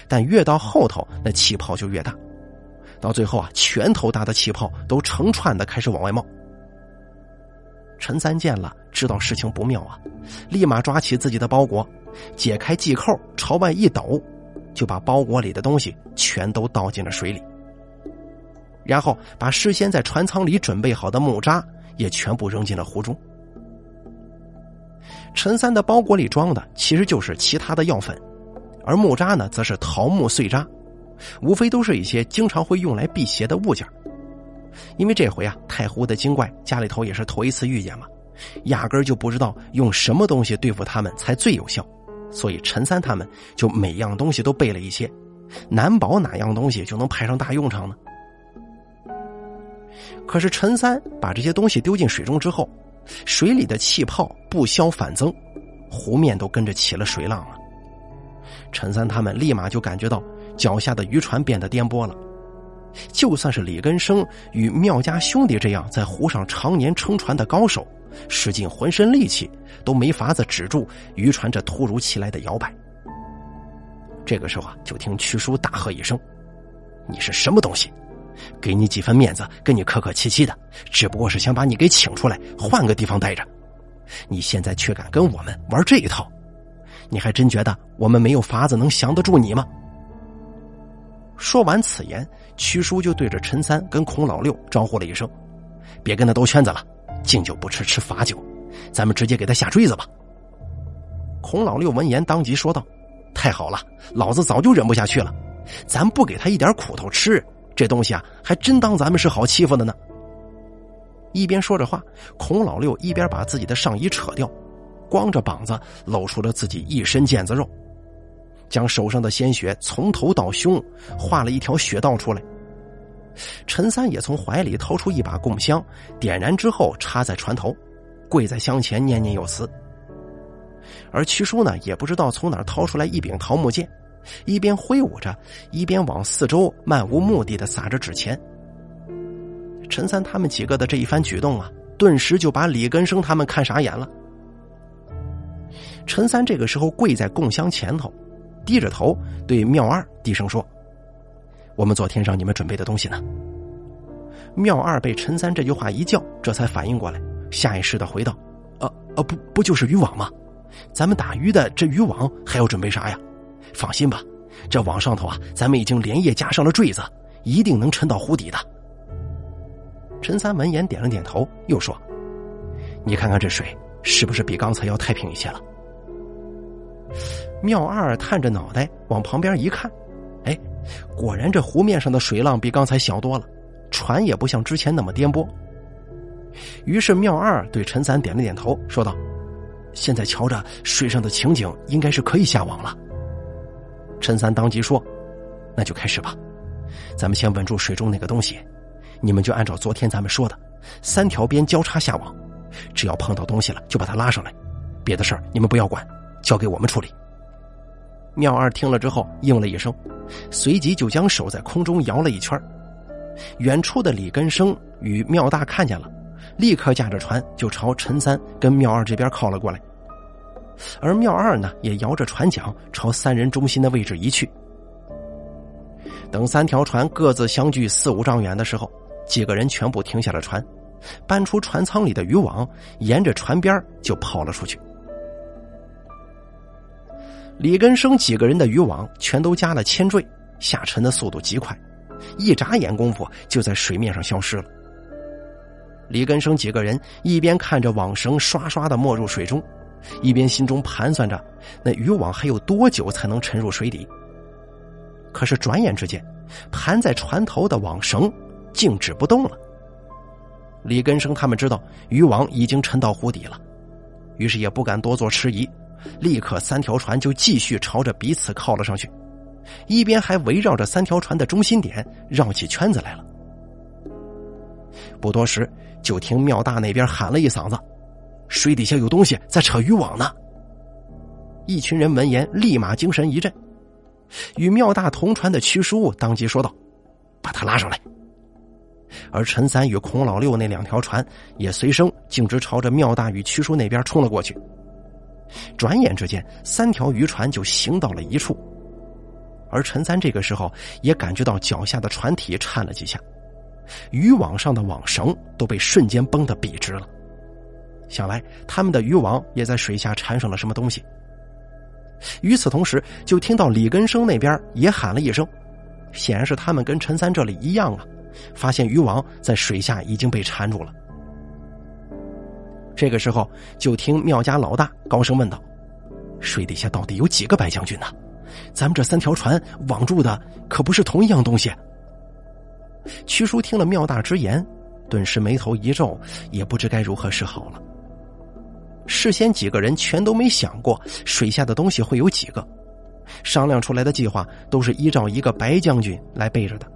但越到后头，那气泡就越大，到最后啊，拳头大的气泡都成串的开始往外冒。陈三见了，知道事情不妙啊，立马抓起自己的包裹，解开系扣，朝外一抖，就把包裹里的东西全都倒进了水里。然后把事先在船舱里准备好的木渣也全部扔进了湖中。陈三的包裹里装的其实就是其他的药粉，而木渣呢，则是桃木碎渣，无非都是一些经常会用来辟邪的物件。因为这回啊，太湖的精怪家里头也是头一次遇见嘛，压根就不知道用什么东西对付他们才最有效，所以陈三他们就每样东西都备了一些，难保哪样东西就能派上大用场呢。可是陈三把这些东西丢进水中之后，水里的气泡不消反增，湖面都跟着起了水浪了。陈三他们立马就感觉到脚下的渔船变得颠簸了。就算是李根生与妙家兄弟这样在湖上常年撑船的高手，使尽浑身力气都没法子止住渔船这突如其来的摇摆。这个时候啊，就听屈叔大喝一声：“你是什么东西？给你几分面子，跟你客客气气的，只不过是想把你给请出来，换个地方待着。你现在却敢跟我们玩这一套？你还真觉得我们没有法子能降得住你吗？”说完此言。屈叔就对着陈三跟孔老六招呼了一声：“别跟他兜圈子了，敬酒不吃吃罚酒，咱们直接给他下锥子吧。”孔老六闻言当即说道：“太好了，老子早就忍不下去了，咱不给他一点苦头吃，这东西啊，还真当咱们是好欺负的呢。”一边说着话，孔老六一边把自己的上衣扯掉，光着膀子露出了自己一身腱子肉。将手上的鲜血从头到胸画了一条血道出来。陈三也从怀里掏出一把供香，点燃之后插在船头，跪在香前念念有词。而屈叔呢，也不知道从哪掏出来一柄桃木剑，一边挥舞着，一边往四周漫无目的的撒着纸钱。陈三他们几个的这一番举动啊，顿时就把李根生他们看傻眼了。陈三这个时候跪在供香前头。低着头对妙二低声说：“我们昨天让你们准备的东西呢？”妙二被陈三这句话一叫，这才反应过来，下意识的回道：“呃呃，不不就是渔网吗？咱们打鱼的这渔网还要准备啥呀？放心吧，这网上头啊，咱们已经连夜加上了坠子，一定能沉到湖底的。”陈三闻言点了点头，又说：“你看看这水，是不是比刚才要太平一些了？”妙二探着脑袋往旁边一看，哎，果然这湖面上的水浪比刚才小多了，船也不像之前那么颠簸。于是妙二对陈三点了点头，说道：“现在瞧着水上的情景，应该是可以下网了。”陈三当即说：“那就开始吧，咱们先稳住水中那个东西，你们就按照昨天咱们说的，三条边交叉下网，只要碰到东西了就把它拉上来，别的事儿你们不要管，交给我们处理。”妙二听了之后应了一声，随即就将手在空中摇了一圈。远处的李根生与妙大看见了，立刻驾着船就朝陈三跟妙二这边靠了过来。而妙二呢，也摇着船桨朝三人中心的位置移去。等三条船各自相距四五丈远的时候，几个人全部停下了船，搬出船舱里的渔网，沿着船边就跑了出去。李根生几个人的渔网全都加了铅坠，下沉的速度极快，一眨眼功夫就在水面上消失了。李根生几个人一边看着网绳刷刷的没入水中。一边心中盘算着，那渔网还有多久才能沉入水底？可是转眼之间，盘在船头的网绳静止不动了。李根生他们知道渔网已经沉到湖底了，于是也不敢多做迟疑，立刻三条船就继续朝着彼此靠了上去，一边还围绕着三条船的中心点绕起圈子来了。不多时，就听庙大那边喊了一嗓子。水底下有东西在扯渔网呢。一群人闻言，立马精神一振。与庙大同船的屈叔当即说道：“把他拉上来。”而陈三与孔老六那两条船也随声径直朝着庙大与屈叔那边冲了过去。转眼之间，三条渔船就行到了一处。而陈三这个时候也感觉到脚下的船体颤了几下，渔网上的网绳都被瞬间绷得笔直了。想来他们的渔网也在水下缠上了什么东西。与此同时，就听到李根生那边也喊了一声，显然是他们跟陈三这里一样啊，发现渔网在水下已经被缠住了。这个时候，就听庙家老大高声问道：“水底下到底有几个白将军呢？咱们这三条船网住的可不是同一样东西。”屈叔听了庙大之言，顿时眉头一皱，也不知该如何是好了。事先几个人全都没想过水下的东西会有几个，商量出来的计划都是依照一个白将军来背着的。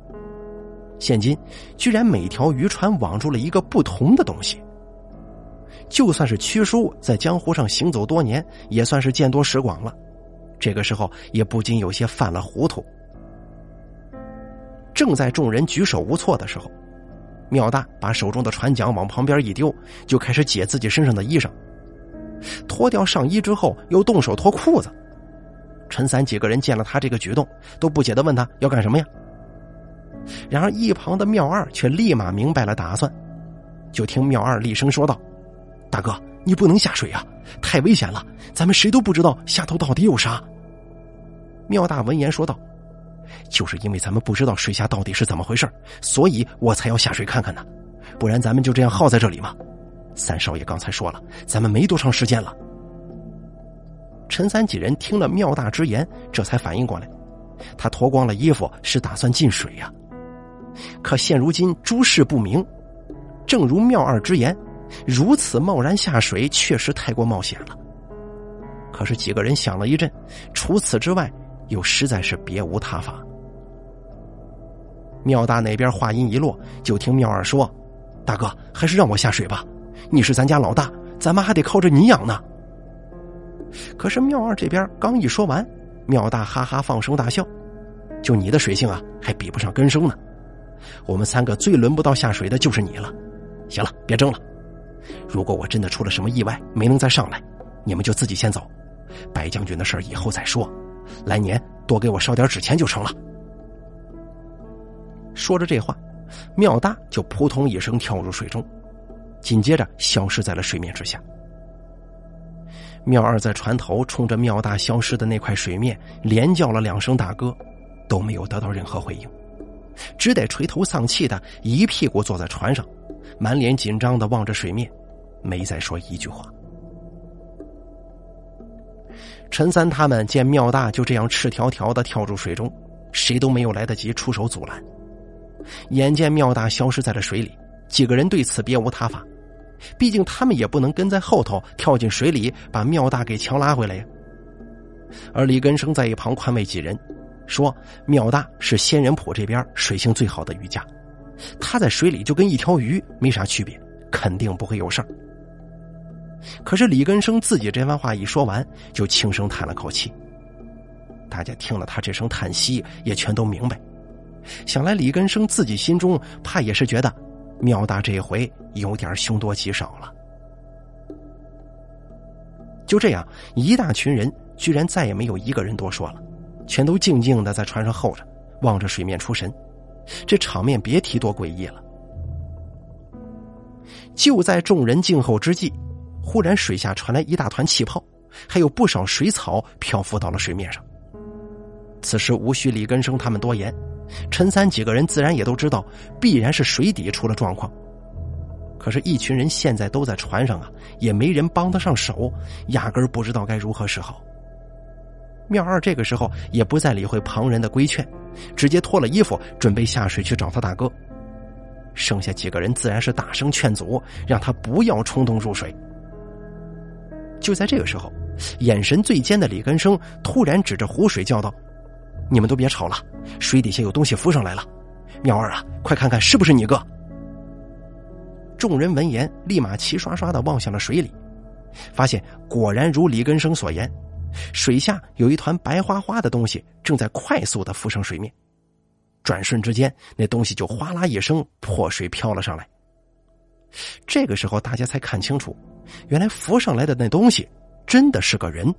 现今居然每条渔船网住了一个不同的东西，就算是屈叔在江湖上行走多年，也算是见多识广了。这个时候也不禁有些犯了糊涂。正在众人举手无措的时候，妙大把手中的船桨往旁边一丢，就开始解自己身上的衣裳。脱掉上衣之后，又动手脱裤子。陈三几个人见了他这个举动，都不解的问他要干什么呀？然而一旁的妙二却立马明白了打算，就听妙二厉声说道：“大哥，你不能下水啊，太危险了！咱们谁都不知道下头到底有啥。”妙大闻言说道：“就是因为咱们不知道水下到底是怎么回事，所以我才要下水看看呢，不然咱们就这样耗在这里吗？”三少爷刚才说了，咱们没多长时间了。陈三几人听了妙大之言，这才反应过来，他脱光了衣服是打算进水呀。可现如今诸事不明，正如妙二之言，如此贸然下水确实太过冒险了。可是几个人想了一阵，除此之外，又实在是别无他法。妙大那边话音一落，就听妙二说：“大哥，还是让我下水吧。”你是咱家老大，咱妈还得靠着你养呢。可是妙二这边刚一说完，妙大哈哈放声大笑：“就你的水性啊，还比不上根生呢。我们三个最轮不到下水的就是你了。行了，别争了。如果我真的出了什么意外，没能再上来，你们就自己先走。白将军的事以后再说，来年多给我烧点纸钱就成了。”说着这话，妙大就扑通一声跳入水中。紧接着消失在了水面之下。妙二在船头冲着妙大消失的那块水面连叫了两声“大哥”，都没有得到任何回应，只得垂头丧气的一屁股坐在船上，满脸紧张的望着水面，没再说一句话。陈三他们见妙大就这样赤条条的跳入水中，谁都没有来得及出手阻拦。眼见妙大消失在了水里，几个人对此别无他法。毕竟他们也不能跟在后头跳进水里，把庙大给强拉回来呀。而李根生在一旁宽慰几人，说：“庙大是仙人浦这边水性最好的渔家，他在水里就跟一条鱼没啥区别，肯定不会有事儿。”可是李根生自己这番话一说完，就轻声叹了口气。大家听了他这声叹息，也全都明白。想来李根生自己心中怕也是觉得，苗大这一回有点凶多吉少了。就这样，一大群人居然再也没有一个人多说了，全都静静的在船上候着，望着水面出神。这场面别提多诡异了。就在众人静候之际，忽然水下传来一大团气泡，还有不少水草漂浮到了水面上。此时无需李根生他们多言，陈三几个人自然也都知道，必然是水底出了状况。可是，一群人现在都在船上啊，也没人帮得上手，压根不知道该如何是好。妙二这个时候也不再理会旁人的规劝，直接脱了衣服，准备下水去找他大哥。剩下几个人自然是大声劝阻，让他不要冲动入水。就在这个时候，眼神最尖的李根生突然指着湖水叫道：“你们都别吵了，水底下有东西浮上来了！苗二啊，快看看是不是你哥！”众人闻言，立马齐刷刷的望向了水里，发现果然如李根生所言，水下有一团白花花的东西正在快速的浮上水面。转瞬之间，那东西就哗啦一声破水飘了上来。这个时候，大家才看清楚，原来浮上来的那东西真的是个人，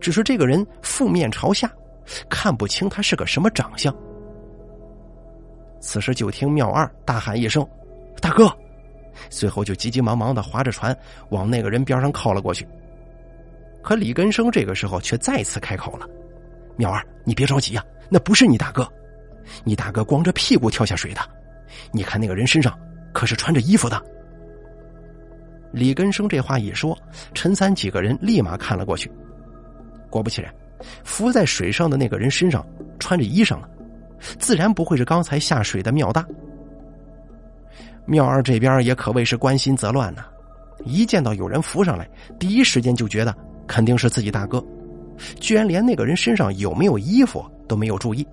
只是这个人负面朝下，看不清他是个什么长相。此时，就听妙二大喊一声：“大哥！”随后就急急忙忙的划着船往那个人边上靠了过去。可李根生这个时候却再次开口了：“妙儿，你别着急呀，那不是你大哥，你大哥光着屁股跳下水的。你看那个人身上可是穿着衣服的。”李根生这话一说，陈三几个人立马看了过去。果不其然，浮在水上的那个人身上穿着衣裳了，自然不会是刚才下水的妙大。妙二这边也可谓是关心则乱呢，一见到有人浮上来，第一时间就觉得肯定是自己大哥，居然连那个人身上有没有衣服都没有注意。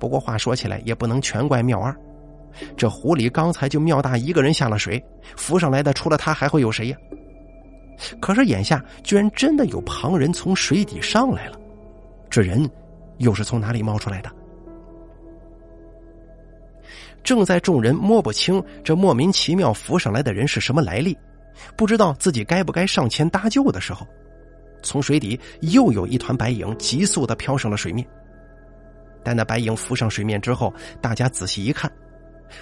不过话说起来，也不能全怪妙二，这湖里刚才就妙大一个人下了水，浮上来的除了他还会有谁呀？可是眼下居然真的有旁人从水底上来了，这人又是从哪里冒出来的？正在众人摸不清这莫名其妙浮上来的人是什么来历，不知道自己该不该上前搭救的时候，从水底又有一团白影急速的飘上了水面。待那白影浮上水面之后，大家仔细一看，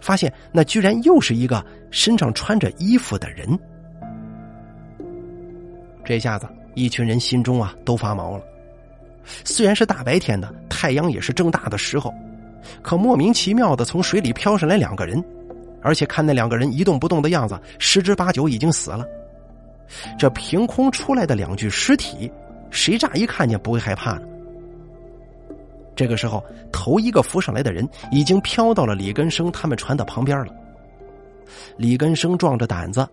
发现那居然又是一个身上穿着衣服的人。这下子，一群人心中啊都发毛了。虽然是大白天的，太阳也是正大的时候。可莫名其妙的从水里飘上来两个人，而且看那两个人一动不动的样子，十之八九已经死了。这凭空出来的两具尸体，谁乍一看见不会害怕呢？这个时候，头一个浮上来的人已经飘到了李根生他们船的旁边了。李根生壮着胆子，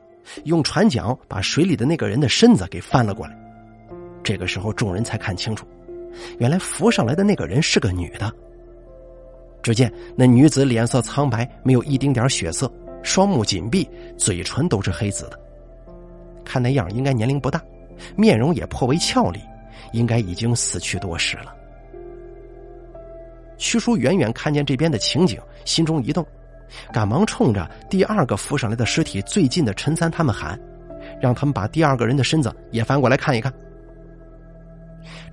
用船桨把水里的那个人的身子给翻了过来。这个时候，众人才看清楚，原来浮上来的那个人是个女的。只见那女子脸色苍白，没有一丁点血色，双目紧闭，嘴唇都是黑紫的。看那样，应该年龄不大，面容也颇为俏丽，应该已经死去多时了。屈叔远远看见这边的情景，心中一动，赶忙冲着第二个浮上来的尸体最近的陈三他们喊，让他们把第二个人的身子也翻过来看一看。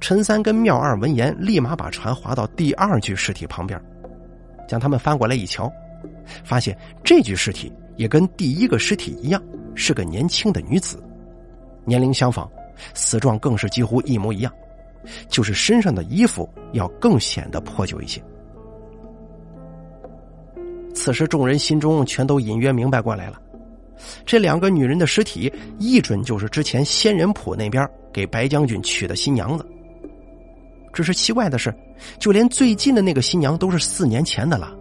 陈三跟妙二闻言，立马把船划到第二具尸体旁边。将他们翻过来一瞧，发现这具尸体也跟第一个尸体一样，是个年轻的女子，年龄相仿，死状更是几乎一模一样，就是身上的衣服要更显得破旧一些。此时众人心中全都隐约明白过来了，这两个女人的尸体，一准就是之前仙人堡那边给白将军娶的新娘子。只是奇怪的是，就连最近的那个新娘都是四年前的了。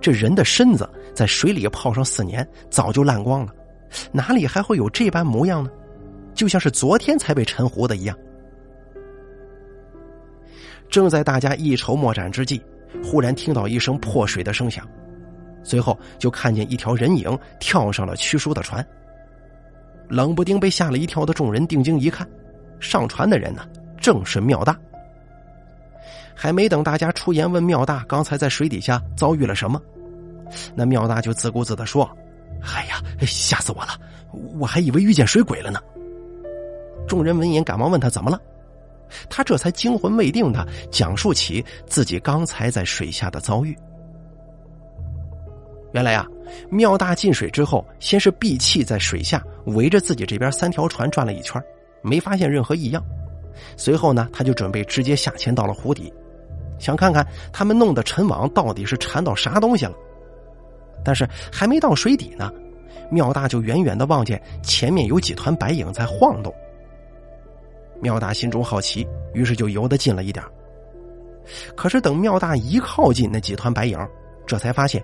这人的身子在水里泡上四年，早就烂光了，哪里还会有这般模样呢？就像是昨天才被沉湖的一样。正在大家一筹莫展之际，忽然听到一声破水的声响，随后就看见一条人影跳上了屈叔的船。冷不丁被吓了一跳的众人定睛一看，上船的人呢，正是妙大。还没等大家出言问庙大刚才在水底下遭遇了什么，那庙大就自顾自的说：“哎呀，吓死我了！我还以为遇见水鬼了呢。”众人闻言赶忙问他怎么了，他这才惊魂未定的讲述起自己刚才在水下的遭遇。原来啊，庙大进水之后，先是闭气在水下围着自己这边三条船转了一圈，没发现任何异样。随后呢，他就准备直接下潜到了湖底，想看看他们弄的沉网到底是缠到啥东西了。但是还没到水底呢，庙大就远远的望见前面有几团白影在晃动。妙大心中好奇，于是就游得近了一点。可是等妙大一靠近那几团白影，这才发现，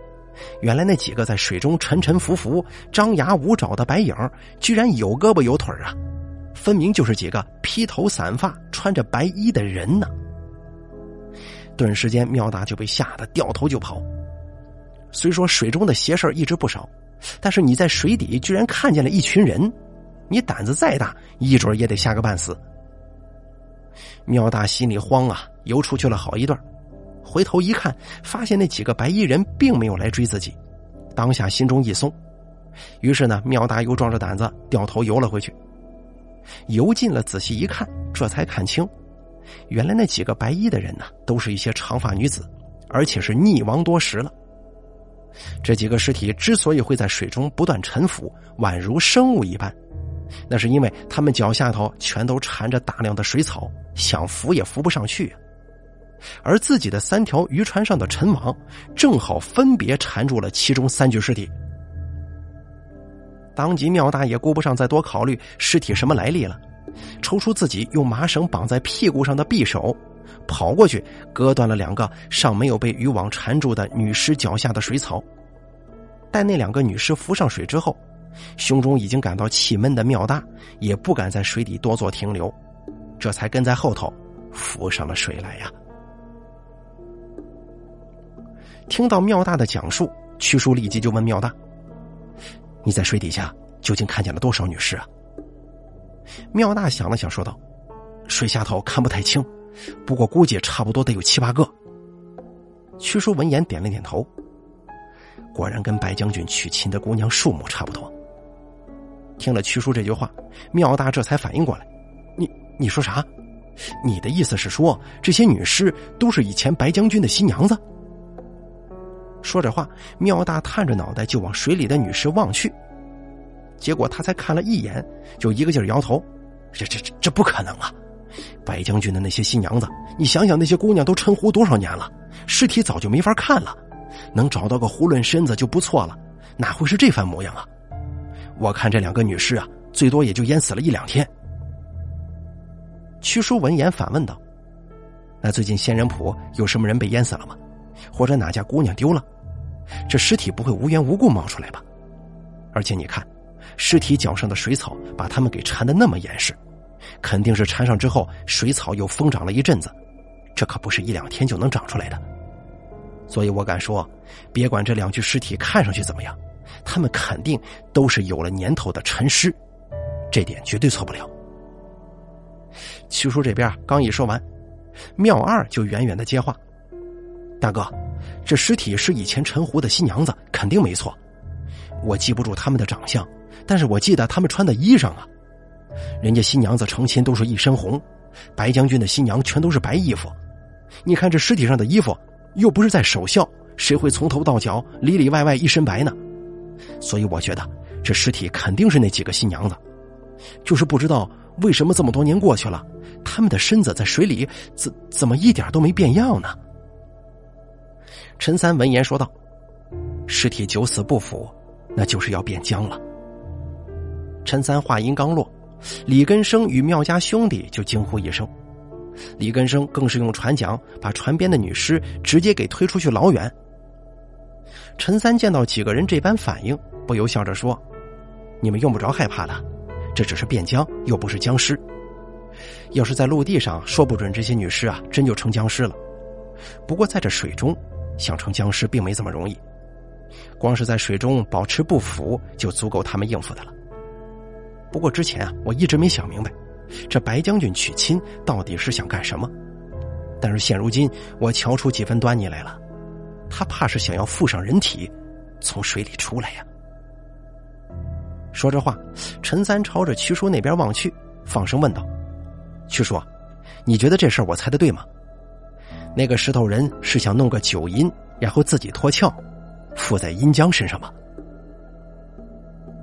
原来那几个在水中沉沉浮浮、张牙舞爪的白影，居然有胳膊有腿啊！分明就是几个披头散发、穿着白衣的人呢。顿时间，妙大就被吓得掉头就跑。虽说水中的邪事一直不少，但是你在水底居然看见了一群人，你胆子再大，一准也得吓个半死。妙大心里慌啊，游出去了好一段，回头一看，发现那几个白衣人并没有来追自己，当下心中一松，于是呢，妙大又壮着胆子掉头游了回去。游近了，仔细一看，这才看清，原来那几个白衣的人呢，都是一些长发女子，而且是溺亡多时了。这几个尸体之所以会在水中不断沉浮，宛如生物一般，那是因为他们脚下头全都缠着大量的水草，想浮也浮不上去。而自己的三条渔船上的沉网，正好分别缠住了其中三具尸体。当即，庙大也顾不上再多考虑尸体什么来历了，抽出自己用麻绳绑在屁股上的匕首，跑过去割断了两个尚没有被渔网缠住的女尸脚下的水草。待那两个女尸浮上水之后，胸中已经感到气闷的妙大也不敢在水底多做停留，这才跟在后头浮上了水来呀。听到妙大的讲述，屈叔立即就问妙大。你在水底下究竟看见了多少女尸啊？妙大想了想，说道：“水下头看不太清，不过估计差不多得有七八个。”屈叔闻言点了点头，果然跟白将军娶亲的姑娘数目差不多。听了屈叔这句话，妙大这才反应过来：“你你说啥？你的意思是说这些女尸都是以前白将军的新娘子？”说着话，妙大探着脑袋就往水里的女尸望去，结果他才看了一眼，就一个劲儿摇头：“这、这、这、这不可能啊！白将军的那些新娘子，你想想，那些姑娘都沉湖多少年了，尸体早就没法看了，能找到个囫囵身子就不错了，哪会是这番模样啊？我看这两个女尸啊，最多也就淹死了一两天。”屈叔闻言反问道：“那最近仙人浦有什么人被淹死了吗？”或者哪家姑娘丢了，这尸体不会无缘无故冒出来吧？而且你看，尸体脚上的水草把他们给缠的那么严实，肯定是缠上之后水草又疯长了一阵子，这可不是一两天就能长出来的。所以我敢说，别管这两具尸体看上去怎么样，他们肯定都是有了年头的陈尸，这点绝对错不了。七叔这边刚一说完，妙二就远远的接话。大哥，这尸体是以前陈湖的新娘子，肯定没错。我记不住他们的长相，但是我记得他们穿的衣裳啊。人家新娘子成亲都是一身红，白将军的新娘全都是白衣服。你看这尸体上的衣服，又不是在守孝，谁会从头到脚里里外外一身白呢？所以我觉得这尸体肯定是那几个新娘子，就是不知道为什么这么多年过去了，他们的身子在水里怎怎么一点都没变样呢？陈三闻言说道：“尸体九死不腐，那就是要变僵了。”陈三话音刚落，李根生与妙家兄弟就惊呼一声，李根生更是用船桨把船边的女尸直接给推出去老远。陈三见到几个人这般反应，不由笑着说：“你们用不着害怕的，这只是变僵，又不是僵尸。要是在陆地上，说不准这些女尸啊真就成僵尸了。不过在这水中……”想成僵尸并没这么容易，光是在水中保持不腐就足够他们应付的了。不过之前啊，我一直没想明白，这白将军娶亲到底是想干什么？但是现如今我瞧出几分端倪来了，他怕是想要附上人体，从水里出来呀。说着话，陈三朝着屈叔那边望去，放声问道：“屈叔，你觉得这事儿我猜的对吗？那个石头人是想弄个九阴，然后自己脱壳，附在阴江身上吗？”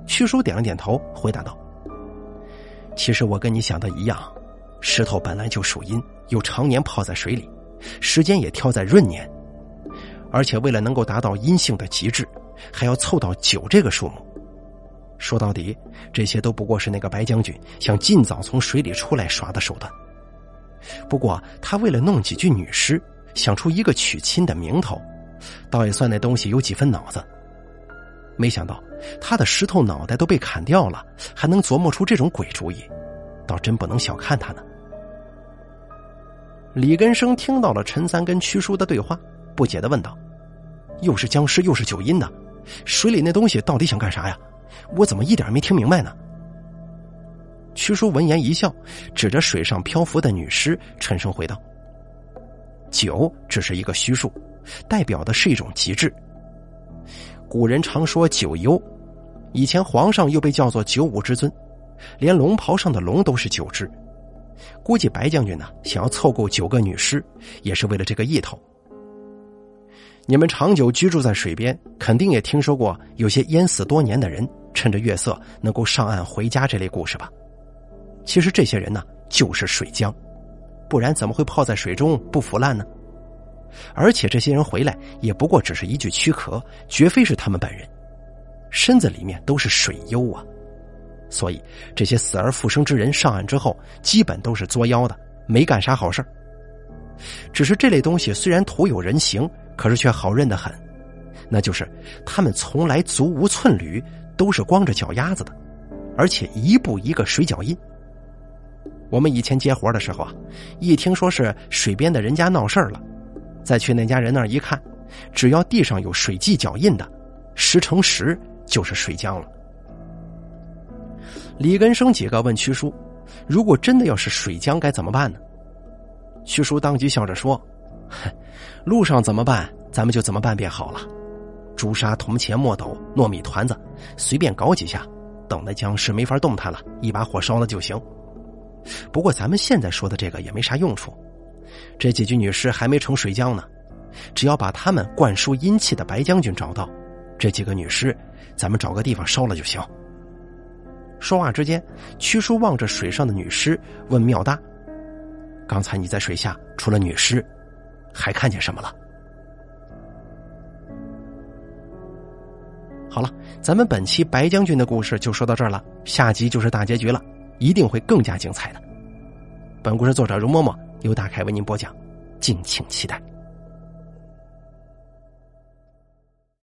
屈叔点了点头，回答道：“其实我跟你想的一样，石头本来就属阴，又常年泡在水里，时间也挑在闰年，而且为了能够达到阴性的极致，还要凑到九这个数目。”说到底，这些都不过是那个白将军想尽早从水里出来耍的手段。不过，他为了弄几具女尸，想出一个娶亲的名头，倒也算那东西有几分脑子。没想到，他的石头脑袋都被砍掉了，还能琢磨出这种鬼主意，倒真不能小看他呢。李根生听到了陈三跟屈叔的对话，不解的问道：“又是僵尸，又是九阴的，水里那东西到底想干啥呀？”我怎么一点没听明白呢？屈叔闻言一笑，指着水上漂浮的女尸，沉声回道：“九只是一个虚数，代表的是一种极致。古人常说九幽，以前皇上又被叫做九五之尊，连龙袍上的龙都是九只。估计白将军呢，想要凑够九个女尸，也是为了这个意头。”你们长久居住在水边，肯定也听说过有些淹死多年的人趁着月色能够上岸回家这类故事吧？其实这些人呢，就是水浆，不然怎么会泡在水中不腐烂呢？而且这些人回来也不过只是一具躯壳，绝非是他们本人，身子里面都是水幽啊！所以这些死而复生之人上岸之后，基本都是作妖的，没干啥好事只是这类东西虽然徒有人形。可是却好认的很，那就是他们从来足无寸缕，都是光着脚丫子的，而且一步一个水脚印。我们以前接活的时候啊，一听说是水边的人家闹事儿了，再去那家人那儿一看，只要地上有水迹脚印的，十成十就是水浆了。李根生几个问屈叔：“如果真的要是水浆，该怎么办呢？”屈叔当即笑着说：“哼。”路上怎么办？咱们就怎么办便好了。朱砂、铜钱、墨斗、糯米团子，随便搞几下，等那僵尸没法动弹了，一把火烧了就行。不过咱们现在说的这个也没啥用处，这几具女尸还没成水浆呢。只要把他们灌输阴气的白将军找到，这几个女尸，咱们找个地方烧了就行。说话之间，屈叔望着水上的女尸，问妙大：“刚才你在水下，除了女尸？”还看见什么了？好了，咱们本期白将军的故事就说到这儿了，下集就是大结局了，一定会更加精彩的。本故事作者容嬷嬷由大凯为您播讲，敬请期待。